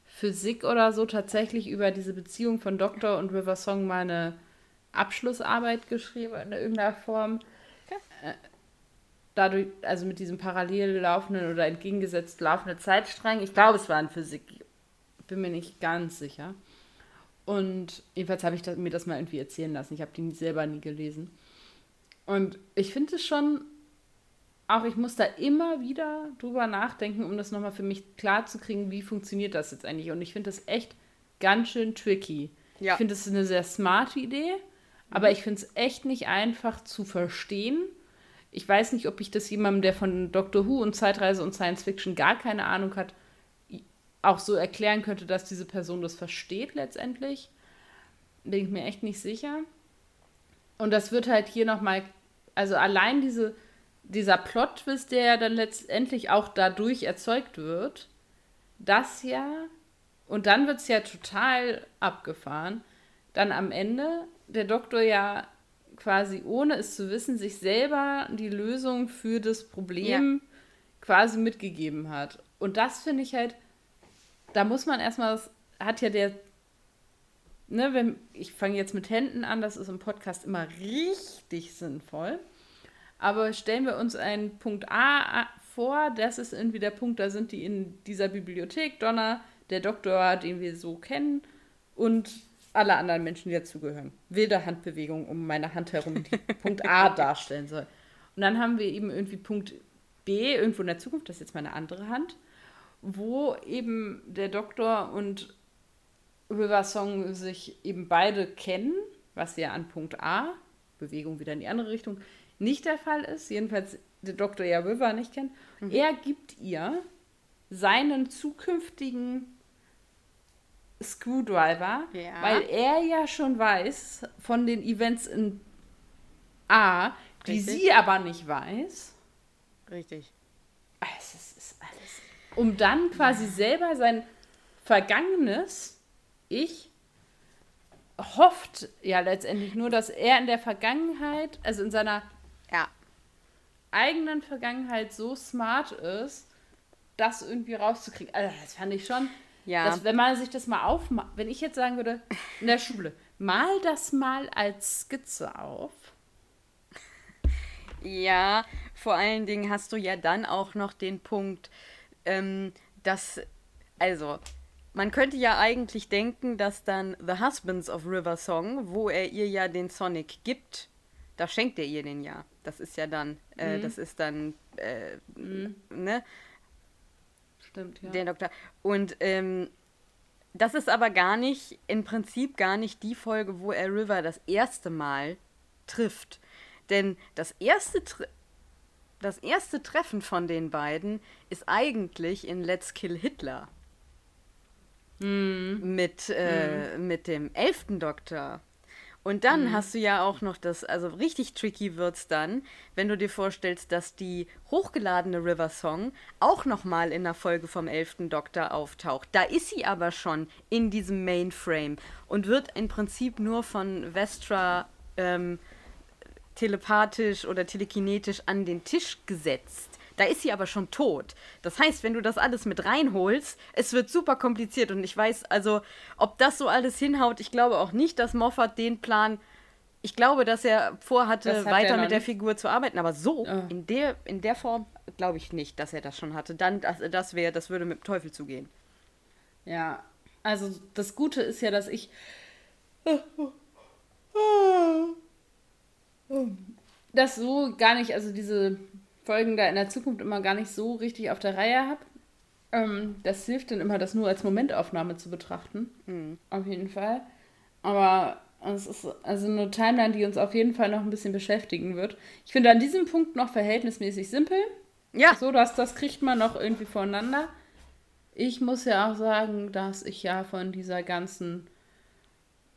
Physik oder so tatsächlich über diese Beziehung von Doktor und River Song mal Abschlussarbeit geschrieben in irgendeiner Form. Okay. Äh, dadurch, also mit diesem parallel laufenden oder entgegengesetzt laufenden Zeitstrang. Ich glaube, es war in Physik. Bin mir nicht ganz sicher. Und jedenfalls habe ich das, mir das mal irgendwie erzählen lassen. Ich habe die selber nie gelesen. Und ich finde es schon, auch ich muss da immer wieder drüber nachdenken, um das nochmal für mich klar zu kriegen, wie funktioniert das jetzt eigentlich. Und ich finde das echt ganz schön tricky. Ja. Ich finde das eine sehr smarte Idee, aber ich finde es echt nicht einfach zu verstehen. Ich weiß nicht, ob ich das jemandem, der von Doctor Who und Zeitreise und Science Fiction gar keine Ahnung hat, auch so erklären könnte, dass diese Person das versteht letztendlich. Bin ich mir echt nicht sicher. Und das wird halt hier nochmal, also allein diese, dieser Plot-Twist, der ja dann letztendlich auch dadurch erzeugt wird, das ja, und dann wird es ja total abgefahren, dann am Ende der Doktor ja quasi ohne es zu wissen, sich selber die Lösung für das Problem ja. quasi mitgegeben hat. Und das finde ich halt da muss man erstmal, das hat ja der, ne, wenn, ich fange jetzt mit Händen an, das ist im Podcast immer richtig sinnvoll. Aber stellen wir uns einen Punkt A vor, das ist irgendwie der Punkt, da sind die in dieser Bibliothek, Donner, der Doktor, den wir so kennen, und alle anderen Menschen, die dazugehören. Wilde Handbewegung um meine Hand herum, die Punkt A darstellen soll. Und dann haben wir eben irgendwie Punkt B, irgendwo in der Zukunft, das ist jetzt meine andere Hand, wo eben der Doktor und River Song sich eben beide kennen, was ja an Punkt A, Bewegung wieder in die andere Richtung, nicht der Fall ist. Jedenfalls der Doktor ja River nicht kennt. Mhm. Er gibt ihr seinen zukünftigen Screwdriver, ja. weil er ja schon weiß von den Events in A, die Richtig. sie aber nicht weiß. Richtig. Es ist, ist alles. Um dann quasi ja. selber sein vergangenes Ich hofft ja letztendlich nur, dass er in der Vergangenheit, also in seiner ja. eigenen Vergangenheit so smart ist, das irgendwie rauszukriegen. Also das fand ich schon, ja. dass, wenn man sich das mal aufmacht, wenn ich jetzt sagen würde, in der Schule, mal das mal als Skizze auf. Ja, vor allen Dingen hast du ja dann auch noch den Punkt, ähm, dass, also, man könnte ja eigentlich denken, dass dann The Husbands of River Song, wo er ihr ja den Sonic gibt, da schenkt er ihr den ja. Das ist ja dann, äh, mhm. das ist dann, äh, mhm. ne? Stimmt, ja. Der Doktor. Und ähm, das ist aber gar nicht, im Prinzip gar nicht die Folge, wo er River das erste Mal trifft. Denn das erste, das erste Treffen von den beiden ist eigentlich in Let's Kill Hitler. Mm. Mit, äh, mm. mit dem elften Doktor. Und dann mhm. hast du ja auch noch das, also richtig tricky wird's dann, wenn du dir vorstellst, dass die hochgeladene River Song auch nochmal in der Folge vom 11. Doktor auftaucht. Da ist sie aber schon in diesem Mainframe und wird im Prinzip nur von Vestra ähm, telepathisch oder telekinetisch an den Tisch gesetzt. Da ist sie aber schon tot. Das heißt, wenn du das alles mit reinholst, es wird super kompliziert. Und ich weiß, also, ob das so alles hinhaut, ich glaube auch nicht, dass Moffat den Plan. Ich glaube, dass er vorhatte, weiter mit der Figur zu arbeiten, aber so, oh. in, der, in der Form, glaube ich nicht, dass er das schon hatte. Dann, das, das wäre, das würde mit dem Teufel zugehen. Ja, also das Gute ist ja, dass ich das so gar nicht, also diese Folgen da in der Zukunft immer gar nicht so richtig auf der Reihe habe. Ähm, das hilft dann immer, das nur als Momentaufnahme zu betrachten. Mhm. Auf jeden Fall. Aber es ist also eine Timeline, die uns auf jeden Fall noch ein bisschen beschäftigen wird. Ich finde an diesem Punkt noch verhältnismäßig simpel. Ja. So, dass das kriegt man noch irgendwie voneinander. Ich muss ja auch sagen, dass ich ja von dieser ganzen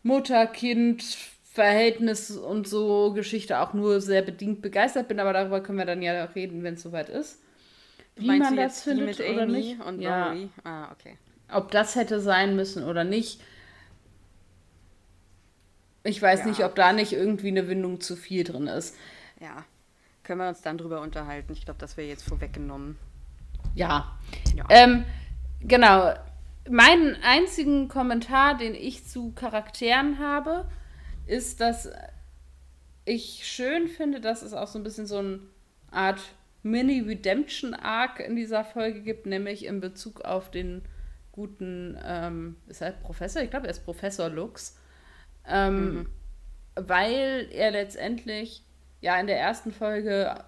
Mutter-Kind- Verhältnis und so Geschichte auch nur sehr bedingt begeistert bin, aber darüber können wir dann ja reden, wenn es soweit ist. Wie man das findet oder Amy nicht. Und ja. Ah, okay. Ob das hätte sein müssen oder nicht. Ich weiß ja. nicht, ob da nicht irgendwie eine Windung zu viel drin ist. Ja. Können wir uns dann drüber unterhalten. Ich glaube, das wäre jetzt vorweggenommen. Ja. ja. Ähm, genau. Meinen einzigen Kommentar, den ich zu Charakteren habe, ist, dass ich schön finde, dass es auch so ein bisschen so eine Art Mini-Redemption-Arc in dieser Folge gibt, nämlich in Bezug auf den guten, ähm, ist er Professor? Ich glaube, er ist Professor Lux. Ähm, mhm. Weil er letztendlich ja in der ersten Folge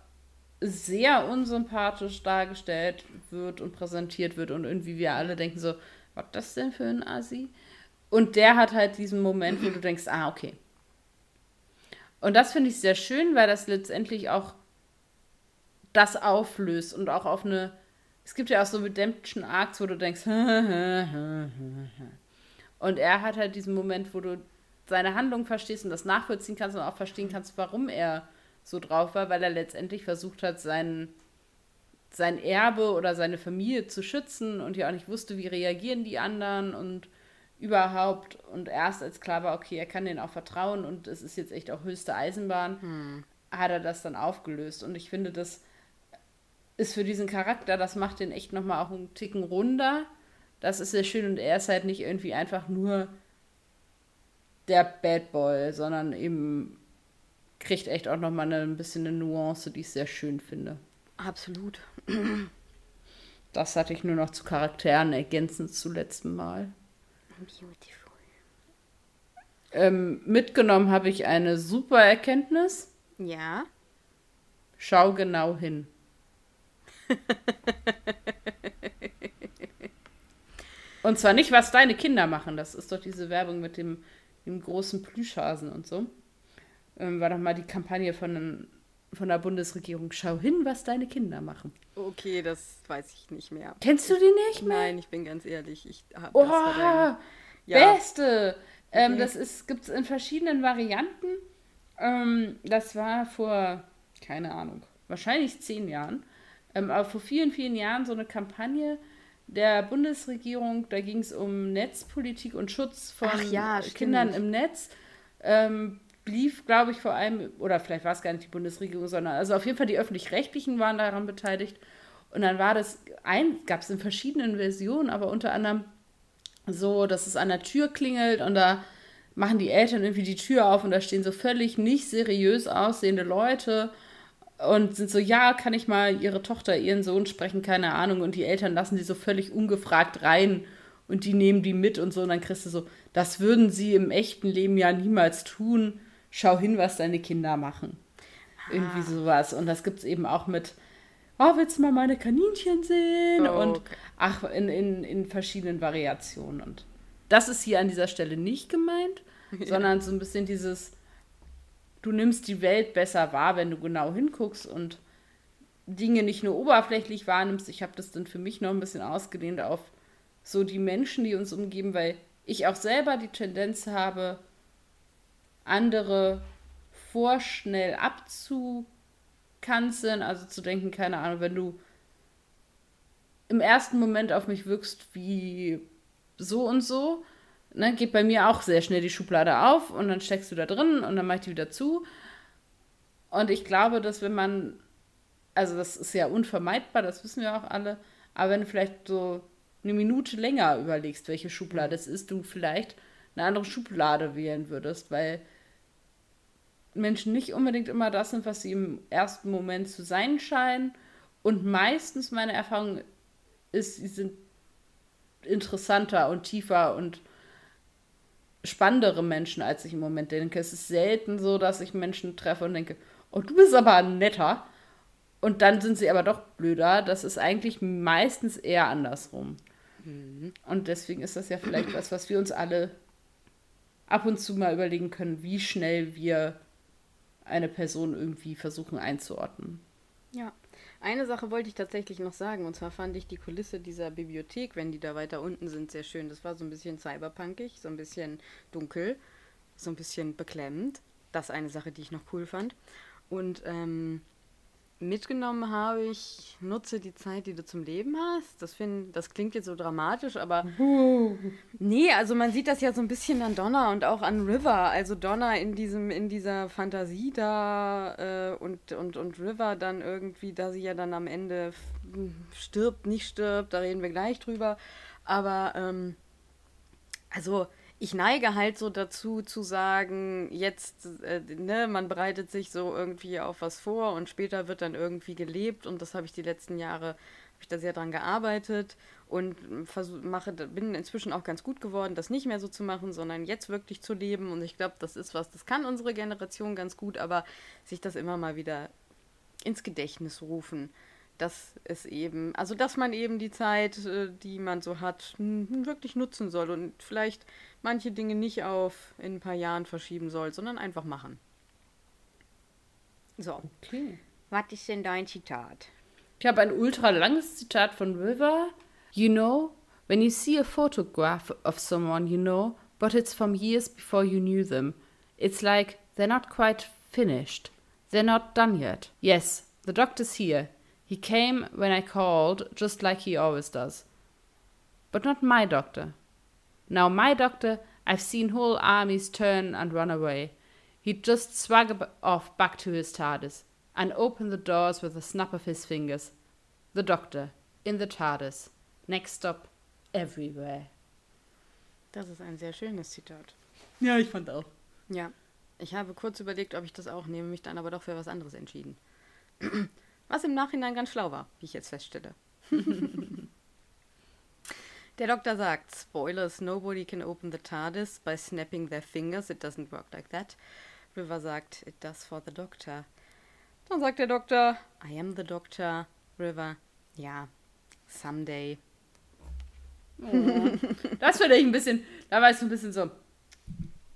sehr unsympathisch dargestellt wird und präsentiert wird und irgendwie wir alle denken so, was ist das denn für ein Asi? Und der hat halt diesen Moment, wo du denkst, ah, okay, und das finde ich sehr schön, weil das letztendlich auch das auflöst und auch auf eine. Es gibt ja auch so Redemption Arcs, wo du denkst, und er hat halt diesen Moment, wo du seine Handlung verstehst und das nachvollziehen kannst und auch verstehen kannst, warum er so drauf war, weil er letztendlich versucht hat, sein, sein Erbe oder seine Familie zu schützen und ja auch nicht wusste, wie reagieren die anderen und überhaupt und erst als klar war, okay, er kann denen auch vertrauen und es ist jetzt echt auch höchste Eisenbahn, hm. hat er das dann aufgelöst. Und ich finde, das ist für diesen Charakter, das macht den echt nochmal auch einen Ticken runder. Das ist sehr schön und er ist halt nicht irgendwie einfach nur der Bad Boy, sondern eben kriegt echt auch nochmal ein bisschen eine Nuance, die ich sehr schön finde. Absolut. Das hatte ich nur noch zu Charakteren ergänzend zum letzten Mal. Beautiful. Ähm, mitgenommen habe ich eine super Erkenntnis. Ja. Schau genau hin. und zwar nicht, was deine Kinder machen. Das ist doch diese Werbung mit dem, dem großen Plüschhasen und so. Ähm, war doch mal die Kampagne von, von der Bundesregierung. Schau hin, was deine Kinder machen. Okay, das weiß ich nicht mehr. Kennst du die nicht mehr? Nein, ich bin ganz ehrlich. Ich hab oh, das ja. Beste! Ähm, okay. Das gibt es in verschiedenen Varianten. Ähm, das war vor, keine Ahnung, wahrscheinlich zehn Jahren. Ähm, aber vor vielen, vielen Jahren so eine Kampagne der Bundesregierung. Da ging es um Netzpolitik und Schutz von ja, Kindern im Netz. Ähm, lief, glaube ich, vor allem, oder vielleicht war es gar nicht die Bundesregierung, sondern also auf jeden Fall die öffentlich-rechtlichen waren daran beteiligt. Und dann war das, ein, gab es in verschiedenen Versionen, aber unter anderem so, dass es an der Tür klingelt und da machen die Eltern irgendwie die Tür auf und da stehen so völlig nicht seriös aussehende Leute und sind so, ja, kann ich mal ihre Tochter, ihren Sohn sprechen, keine Ahnung. Und die Eltern lassen die so völlig ungefragt rein und die nehmen die mit und so. Und dann kriegst du so, das würden sie im echten Leben ja niemals tun. Schau hin, was deine Kinder machen. Ah. Irgendwie sowas. Und das gibt es eben auch mit, oh, willst du mal meine Kaninchen sehen? Oh, und ach, in, in, in verschiedenen Variationen. Und das ist hier an dieser Stelle nicht gemeint, ja. sondern so ein bisschen dieses, du nimmst die Welt besser wahr, wenn du genau hinguckst und Dinge nicht nur oberflächlich wahrnimmst. Ich habe das dann für mich noch ein bisschen ausgedehnt auf so die Menschen, die uns umgeben, weil ich auch selber die Tendenz habe, andere vorschnell abzukanzeln, also zu denken, keine Ahnung, wenn du im ersten Moment auf mich wirkst wie so und so, ne, geht bei mir auch sehr schnell die Schublade auf und dann steckst du da drin und dann mach ich die wieder zu. Und ich glaube, dass wenn man, also das ist ja unvermeidbar, das wissen wir auch alle, aber wenn du vielleicht so eine Minute länger überlegst, welche Schublade es ist, du vielleicht eine andere Schublade wählen würdest, weil Menschen nicht unbedingt immer das sind, was sie im ersten Moment zu sein scheinen. Und meistens meine Erfahrung ist, sie sind interessanter und tiefer und spannendere Menschen, als ich im Moment denke. Es ist selten so, dass ich Menschen treffe und denke, oh, du bist aber netter. Und dann sind sie aber doch blöder. Das ist eigentlich meistens eher andersrum. Mhm. Und deswegen ist das ja vielleicht was, was wir uns alle ab und zu mal überlegen können, wie schnell wir eine Person irgendwie versuchen einzuordnen. Ja. Eine Sache wollte ich tatsächlich noch sagen, und zwar fand ich die Kulisse dieser Bibliothek, wenn die da weiter unten sind, sehr schön. Das war so ein bisschen cyberpunkig, so ein bisschen dunkel, so ein bisschen beklemmend. Das ist eine Sache, die ich noch cool fand. Und ähm, mitgenommen habe ich, nutze die Zeit, die du zum Leben hast. Das, find, das klingt jetzt so dramatisch, aber nee, also man sieht das ja so ein bisschen an Donna und auch an River. Also Donna in diesem, in dieser Fantasie da äh, und, und, und River dann irgendwie, da sie ja dann am Ende stirbt, nicht stirbt, da reden wir gleich drüber. Aber ähm, also ich neige halt so dazu zu sagen, jetzt, äh, ne, man bereitet sich so irgendwie auf was vor und später wird dann irgendwie gelebt und das habe ich die letzten Jahre, habe ich da sehr dran gearbeitet und versuch, mache, bin inzwischen auch ganz gut geworden, das nicht mehr so zu machen, sondern jetzt wirklich zu leben und ich glaube, das ist was, das kann unsere Generation ganz gut, aber sich das immer mal wieder ins Gedächtnis rufen dass es eben, also dass man eben die Zeit, äh, die man so hat, wirklich nutzen soll und vielleicht manche Dinge nicht auf in ein paar Jahren verschieben soll, sondern einfach machen. So. Okay. Was ist denn dein Zitat? Ich habe ein ultra langes Zitat von River. You know, when you see a photograph of someone you know, but it's from years before you knew them, it's like they're not quite finished. They're not done yet. Yes, the doctor's here. He came when I called, just like he always does. But not my doctor. Now, my doctor, I've seen whole armies turn and run away. He'd just swagger off back to his TARDIS and open the doors with a snap of his fingers. The doctor, in the TARDIS. Next stop, everywhere. Das ist ein sehr schönes Zitat. Ja, ich fand auch. Ja, ich habe kurz überlegt, ob ich das auch nehme, mich dann aber doch für was anderes entschieden. Was im Nachhinein ganz schlau war, wie ich jetzt feststelle. Der Doktor sagt, Spoilers, nobody can open the TARDIS by snapping their fingers. It doesn't work like that. River sagt, it does for the Doctor. Dann sagt der Doktor, I am the Doctor. River, ja, someday. Oh. Das finde ich ein bisschen, da war es ein bisschen so,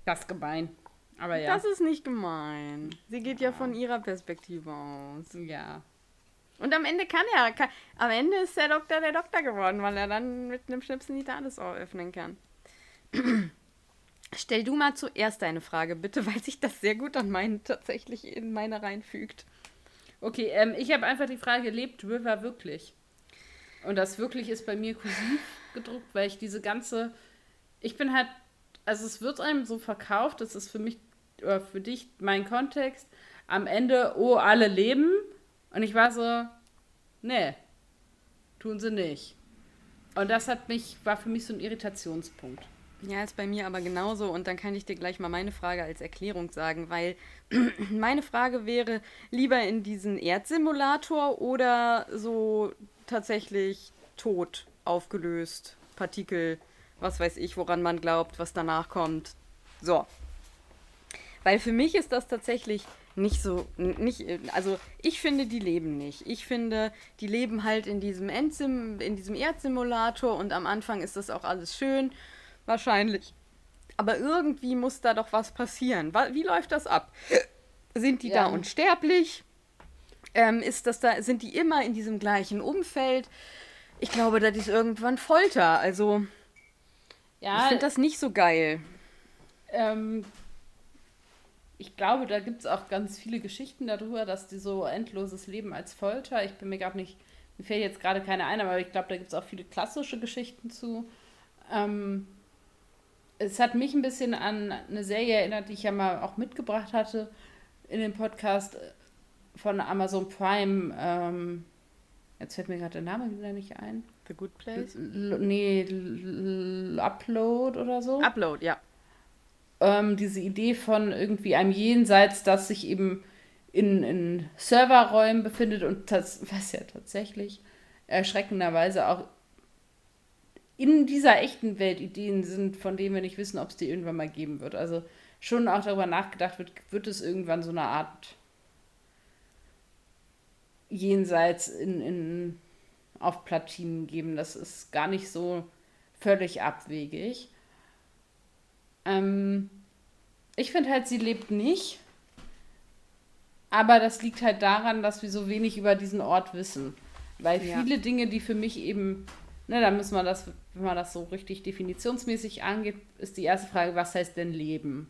das gemein. Aber ja. Das ist nicht gemein. Sie geht ja, ja von ihrer Perspektive aus. Ja. Und am Ende kann er, kann, am Ende ist der Doktor der Doktor geworden, weil er dann mit einem Schnipsen die alles öffnen kann. Stell du mal zuerst deine Frage, bitte, weil sich das sehr gut an meinen tatsächlich in meine reinfügt. Okay, ähm, ich habe einfach die Frage, lebt River wirklich? Und das wirklich ist bei mir kursiv gedruckt, weil ich diese ganze, ich bin halt, also es wird einem so verkauft, das ist für mich oder für dich mein Kontext, am Ende, oh, alle leben. Und ich war so, nee, tun sie nicht. Und das hat mich, war für mich so ein Irritationspunkt. Ja, ist bei mir aber genauso. Und dann kann ich dir gleich mal meine Frage als Erklärung sagen, weil meine Frage wäre, lieber in diesen Erdsimulator oder so tatsächlich tot, aufgelöst, Partikel, was weiß ich, woran man glaubt, was danach kommt. So. Weil für mich ist das tatsächlich nicht so, nicht, also ich finde, die leben nicht. Ich finde, die leben halt in diesem Endsim, in diesem Erdsimulator und am Anfang ist das auch alles schön, wahrscheinlich. Aber irgendwie muss da doch was passieren. Wie läuft das ab? Sind die ja. da unsterblich? Ähm, ist das da, sind die immer in diesem gleichen Umfeld? Ich glaube, das ist irgendwann Folter. Also, ja, ich finde das nicht so geil. Ähm, ich glaube, da gibt es auch ganz viele Geschichten darüber, dass die so endloses Leben als Folter, ich bin mir gerade nicht, mir fällt jetzt gerade keine ein, aber ich glaube, da gibt es auch viele klassische Geschichten zu. Ähm, es hat mich ein bisschen an eine Serie erinnert, die ich ja mal auch mitgebracht hatte in dem Podcast von Amazon Prime. Ähm, jetzt fällt mir gerade der Name wieder nicht ein. The Good Place? L nee, L Upload oder so. Upload, ja ähm, diese Idee von irgendwie einem Jenseits, das sich eben in, in Serverräumen befindet und das, was ja tatsächlich erschreckenderweise auch in dieser echten Welt Ideen sind, von denen wir nicht wissen, ob es die irgendwann mal geben wird. Also schon auch darüber nachgedacht wird, wird es irgendwann so eine Art Jenseits in, in, auf Platinen geben. Das ist gar nicht so völlig abwegig. Ähm, ich finde halt, sie lebt nicht. Aber das liegt halt daran, dass wir so wenig über diesen Ort wissen. Weil ja. viele Dinge, die für mich eben, ne, da müssen wir das, wenn man das so richtig definitionsmäßig angeht, ist die erste Frage, was heißt denn Leben?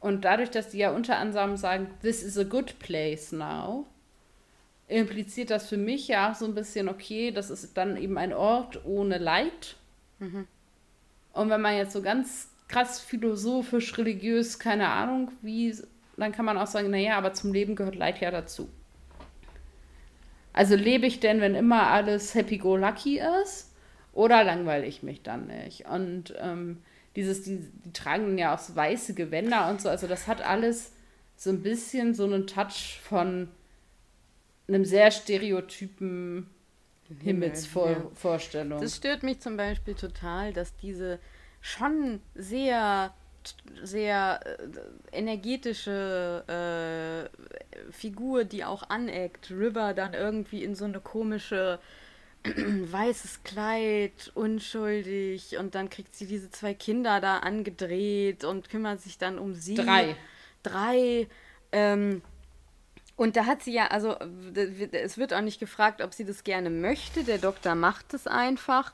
Und dadurch, dass die ja unter anderem sagen, this is a good place now, impliziert das für mich ja auch so ein bisschen, okay, das ist dann eben ein Ort ohne Leid. Mhm. Und wenn man jetzt so ganz krass philosophisch, religiös, keine Ahnung, wie, dann kann man auch sagen, naja, aber zum Leben gehört Leid ja dazu. Also lebe ich denn, wenn immer alles happy-go-lucky ist? Oder langweile ich mich dann nicht? Und ähm, dieses, die, die tragen ja auch so weiße Gewänder und so, also das hat alles so ein bisschen so einen Touch von einem sehr stereotypen Himmelsvorstellung. Das stört mich zum Beispiel total, dass diese schon sehr sehr äh, energetische äh, Figur, die auch aneckt. River dann irgendwie in so eine komische weißes Kleid, unschuldig und dann kriegt sie diese zwei Kinder da angedreht und kümmert sich dann um sie. Drei. Drei. Ähm, und da hat sie ja, also es wird auch nicht gefragt, ob sie das gerne möchte. Der Doktor macht es einfach.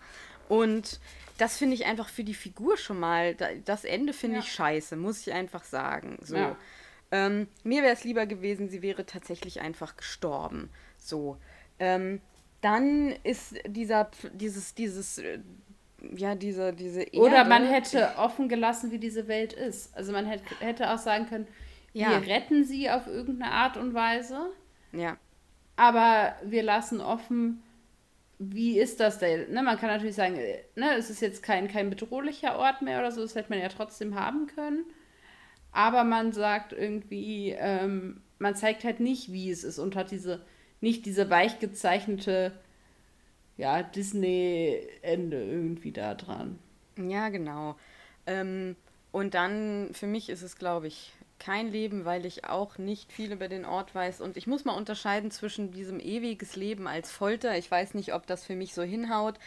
Und das finde ich einfach für die Figur schon mal, das Ende finde ja. ich scheiße, muss ich einfach sagen. So. Ja. Ähm, mir wäre es lieber gewesen, sie wäre tatsächlich einfach gestorben. So. Ähm, dann ist dieser, dieses, dieses, äh, ja, diese, diese Erde. Oder man hätte offen gelassen, wie diese Welt ist. Also man hätte, hätte auch sagen können, ja. wir retten sie auf irgendeine Art und Weise. Ja. Aber wir lassen offen, wie ist das denn? Ne, man kann natürlich sagen, äh, ne, es ist jetzt kein, kein bedrohlicher Ort mehr oder so, das hätte man ja trotzdem haben können. Aber man sagt irgendwie, ähm, man zeigt halt nicht, wie es ist und hat diese, nicht diese weich gezeichnete ja, Disney-Ende irgendwie da dran. Ja, genau. Ähm, und dann, für mich ist es, glaube ich, kein Leben, weil ich auch nicht viel über den Ort weiß. Und ich muss mal unterscheiden zwischen diesem ewiges Leben als Folter. Ich weiß nicht, ob das für mich so hinhaut.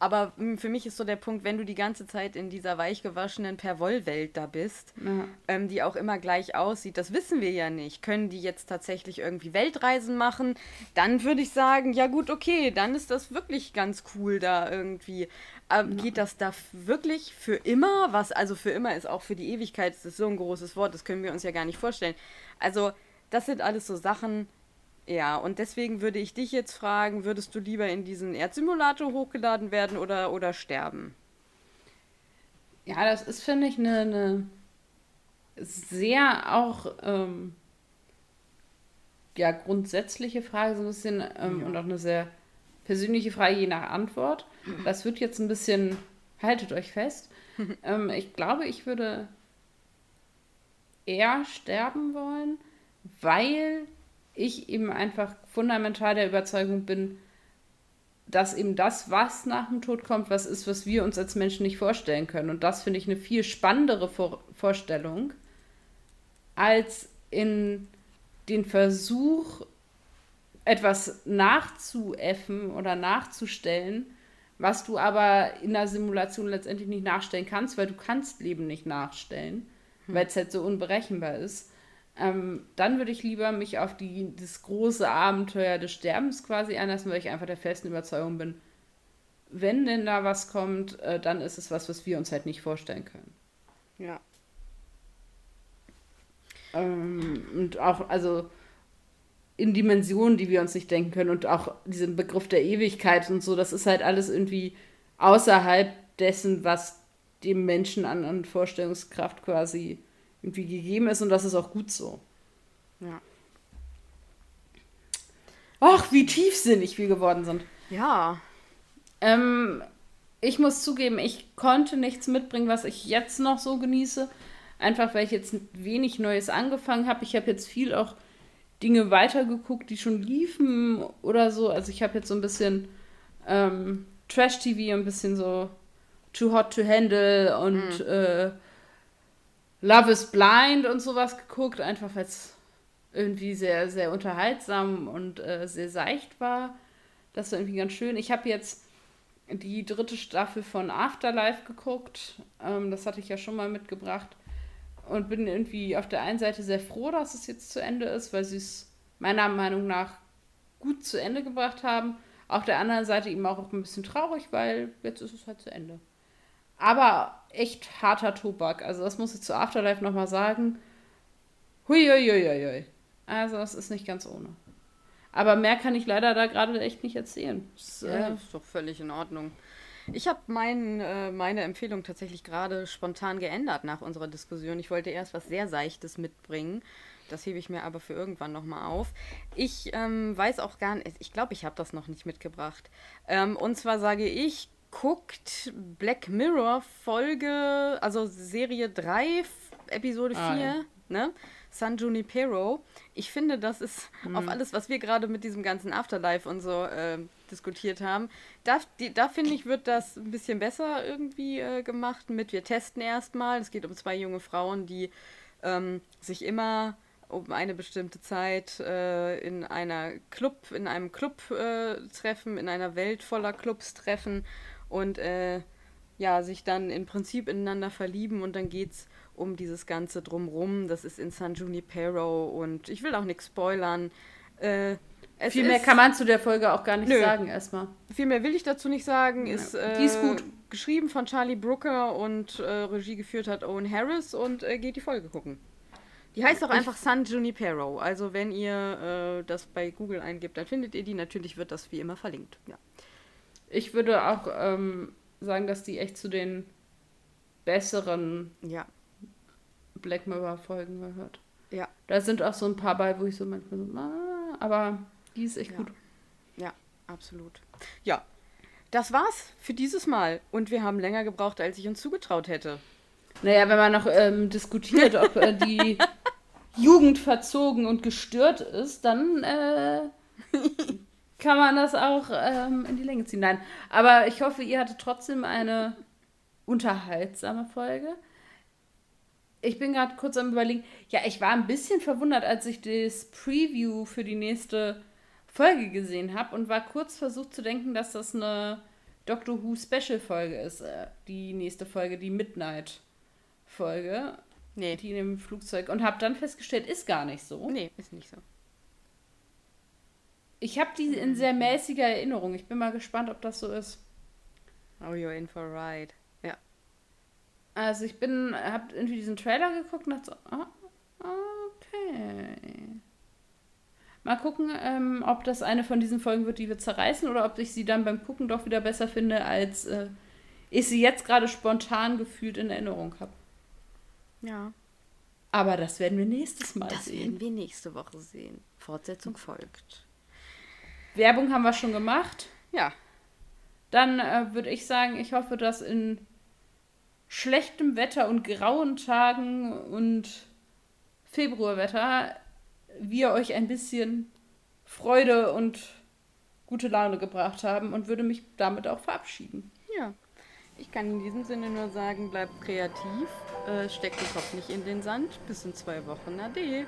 Aber hm, für mich ist so der Punkt, wenn du die ganze Zeit in dieser weichgewaschenen Perwoll-Welt da bist, ja. ähm, die auch immer gleich aussieht, das wissen wir ja nicht. Können die jetzt tatsächlich irgendwie Weltreisen machen? Dann würde ich sagen, ja gut, okay, dann ist das wirklich ganz cool da irgendwie. Ähm. Geht das da wirklich für immer? Was, also für immer ist auch für die Ewigkeit, das ist so ein großes Wort, das können wir uns ja gar nicht vorstellen. Also, das sind alles so Sachen, ja, und deswegen würde ich dich jetzt fragen, würdest du lieber in diesen Erdsimulator hochgeladen werden oder, oder sterben? Ja, das ist, finde ich, eine, eine sehr auch ähm, ja, grundsätzliche Frage, so ein bisschen, ähm, ja. und auch eine sehr persönliche Frage, je nach Antwort. Das wird jetzt ein bisschen, haltet euch fest. ähm, ich glaube, ich würde eher sterben wollen, weil ich eben einfach fundamental der Überzeugung bin, dass eben das, was nach dem Tod kommt, was ist, was wir uns als Menschen nicht vorstellen können. Und das finde ich eine viel spannendere Vor Vorstellung, als in den Versuch, etwas nachzuäffen oder nachzustellen, was du aber in der Simulation letztendlich nicht nachstellen kannst, weil du kannst Leben nicht nachstellen, hm. weil es halt so unberechenbar ist. Ähm, dann würde ich lieber mich auf die, das große Abenteuer des Sterbens quasi einlassen, weil ich einfach der festen Überzeugung bin, wenn denn da was kommt, äh, dann ist es was, was wir uns halt nicht vorstellen können. Ja. Ähm, und auch, also in Dimensionen, die wir uns nicht denken können und auch diesen Begriff der Ewigkeit und so, das ist halt alles irgendwie außerhalb dessen, was dem Menschen an, an Vorstellungskraft quasi irgendwie gegeben ist und das ist auch gut so. Ja. Ach, wie tiefsinnig wir geworden sind. Ja. Ähm, ich muss zugeben, ich konnte nichts mitbringen, was ich jetzt noch so genieße. Einfach weil ich jetzt wenig Neues angefangen habe. Ich habe jetzt viel auch Dinge weitergeguckt, die schon liefen oder so. Also ich habe jetzt so ein bisschen ähm, Trash-TV, ein bisschen so Too Hot to Handle und mhm. äh, Love is Blind und sowas geguckt, einfach weil es irgendwie sehr, sehr unterhaltsam und äh, sehr seicht war. Das war irgendwie ganz schön. Ich habe jetzt die dritte Staffel von Afterlife geguckt. Ähm, das hatte ich ja schon mal mitgebracht. Und bin irgendwie auf der einen Seite sehr froh, dass es jetzt zu Ende ist, weil sie es meiner Meinung nach gut zu Ende gebracht haben. Auf der anderen Seite eben auch ein bisschen traurig, weil jetzt ist es halt zu Ende. Aber echt harter Tobak. Also das muss ich zu Afterlife nochmal sagen. Huiuiuiui. Also das ist nicht ganz ohne. Aber mehr kann ich leider da gerade echt nicht erzählen. Das, ja, äh, ist doch völlig in Ordnung. Ich habe mein, äh, meine Empfehlung tatsächlich gerade spontan geändert nach unserer Diskussion. Ich wollte erst was sehr Seichtes mitbringen. Das hebe ich mir aber für irgendwann nochmal auf. Ich ähm, weiß auch gar nicht, ich glaube, ich habe das noch nicht mitgebracht. Ähm, und zwar sage ich, guckt Black Mirror Folge, also Serie 3, Episode 4, ah, ja. ne? San Junipero. Ich finde, das ist mhm. auf alles, was wir gerade mit diesem ganzen Afterlife und so äh, diskutiert haben. Da, die, da finde ich, wird das ein bisschen besser irgendwie äh, gemacht mit, wir testen erstmal. Es geht um zwei junge Frauen, die ähm, sich immer um eine bestimmte Zeit äh, in einer Club, in einem Club äh, treffen, in einer Welt voller Clubs treffen und äh, ja, sich dann im Prinzip ineinander verlieben und dann geht es um dieses Ganze drumrum. Das ist in San Junipero und ich will auch nichts spoilern. Äh, Viel mehr kann man zu der Folge auch gar nicht nö. sagen, erstmal. Viel mehr will ich dazu nicht sagen. Ist, äh, die ist gut. Geschrieben von Charlie Brooker und äh, Regie geführt hat Owen Harris und äh, geht die Folge gucken. Die heißt auch einfach San Junipero. Also wenn ihr äh, das bei Google eingibt, dann findet ihr die. Natürlich wird das wie immer verlinkt. Ja. Ich würde auch ähm, sagen, dass die echt zu den besseren ja. Black Mirror-Folgen gehört. Ja. Da sind auch so ein paar bei, wo ich so manchmal so, ah, aber die ist echt ja. gut. Ja, absolut. Ja, das war's für dieses Mal. Und wir haben länger gebraucht, als ich uns zugetraut hätte. Naja, wenn man noch ähm, diskutiert, ob äh, die Jugend verzogen und gestört ist, dann äh, kann man das auch ähm, in die Länge ziehen. Nein, aber ich hoffe, ihr hattet trotzdem eine unterhaltsame Folge. Ich bin gerade kurz am Überlegen. Ja, ich war ein bisschen verwundert, als ich das Preview für die nächste Folge gesehen habe und war kurz versucht zu denken, dass das eine Doctor Who Special Folge ist. Äh, die nächste Folge, die Midnight Folge. Nee. Die in dem Flugzeug. Und habe dann festgestellt, ist gar nicht so. Nee, ist nicht so. Ich habe die in sehr mäßiger Erinnerung. Ich bin mal gespannt, ob das so ist. Oh, you're in for a ride. Also ich bin, habe irgendwie diesen Trailer geguckt und dachte so, oh, okay. Mal gucken, ähm, ob das eine von diesen Folgen wird, die wir zerreißen, oder ob ich sie dann beim Gucken doch wieder besser finde, als äh, ich sie jetzt gerade spontan gefühlt in Erinnerung habe. Ja. Aber das werden wir nächstes Mal das sehen. Das werden wir nächste Woche sehen. Fortsetzung folgt. Werbung haben wir schon gemacht. Ja. Dann äh, würde ich sagen, ich hoffe, dass in schlechtem Wetter und grauen Tagen und Februarwetter wir euch ein bisschen Freude und gute Laune gebracht haben und würde mich damit auch verabschieden. Ja, ich kann in diesem Sinne nur sagen, bleibt kreativ, äh, steckt den Kopf nicht in den Sand. Bis in zwei Wochen. Ade.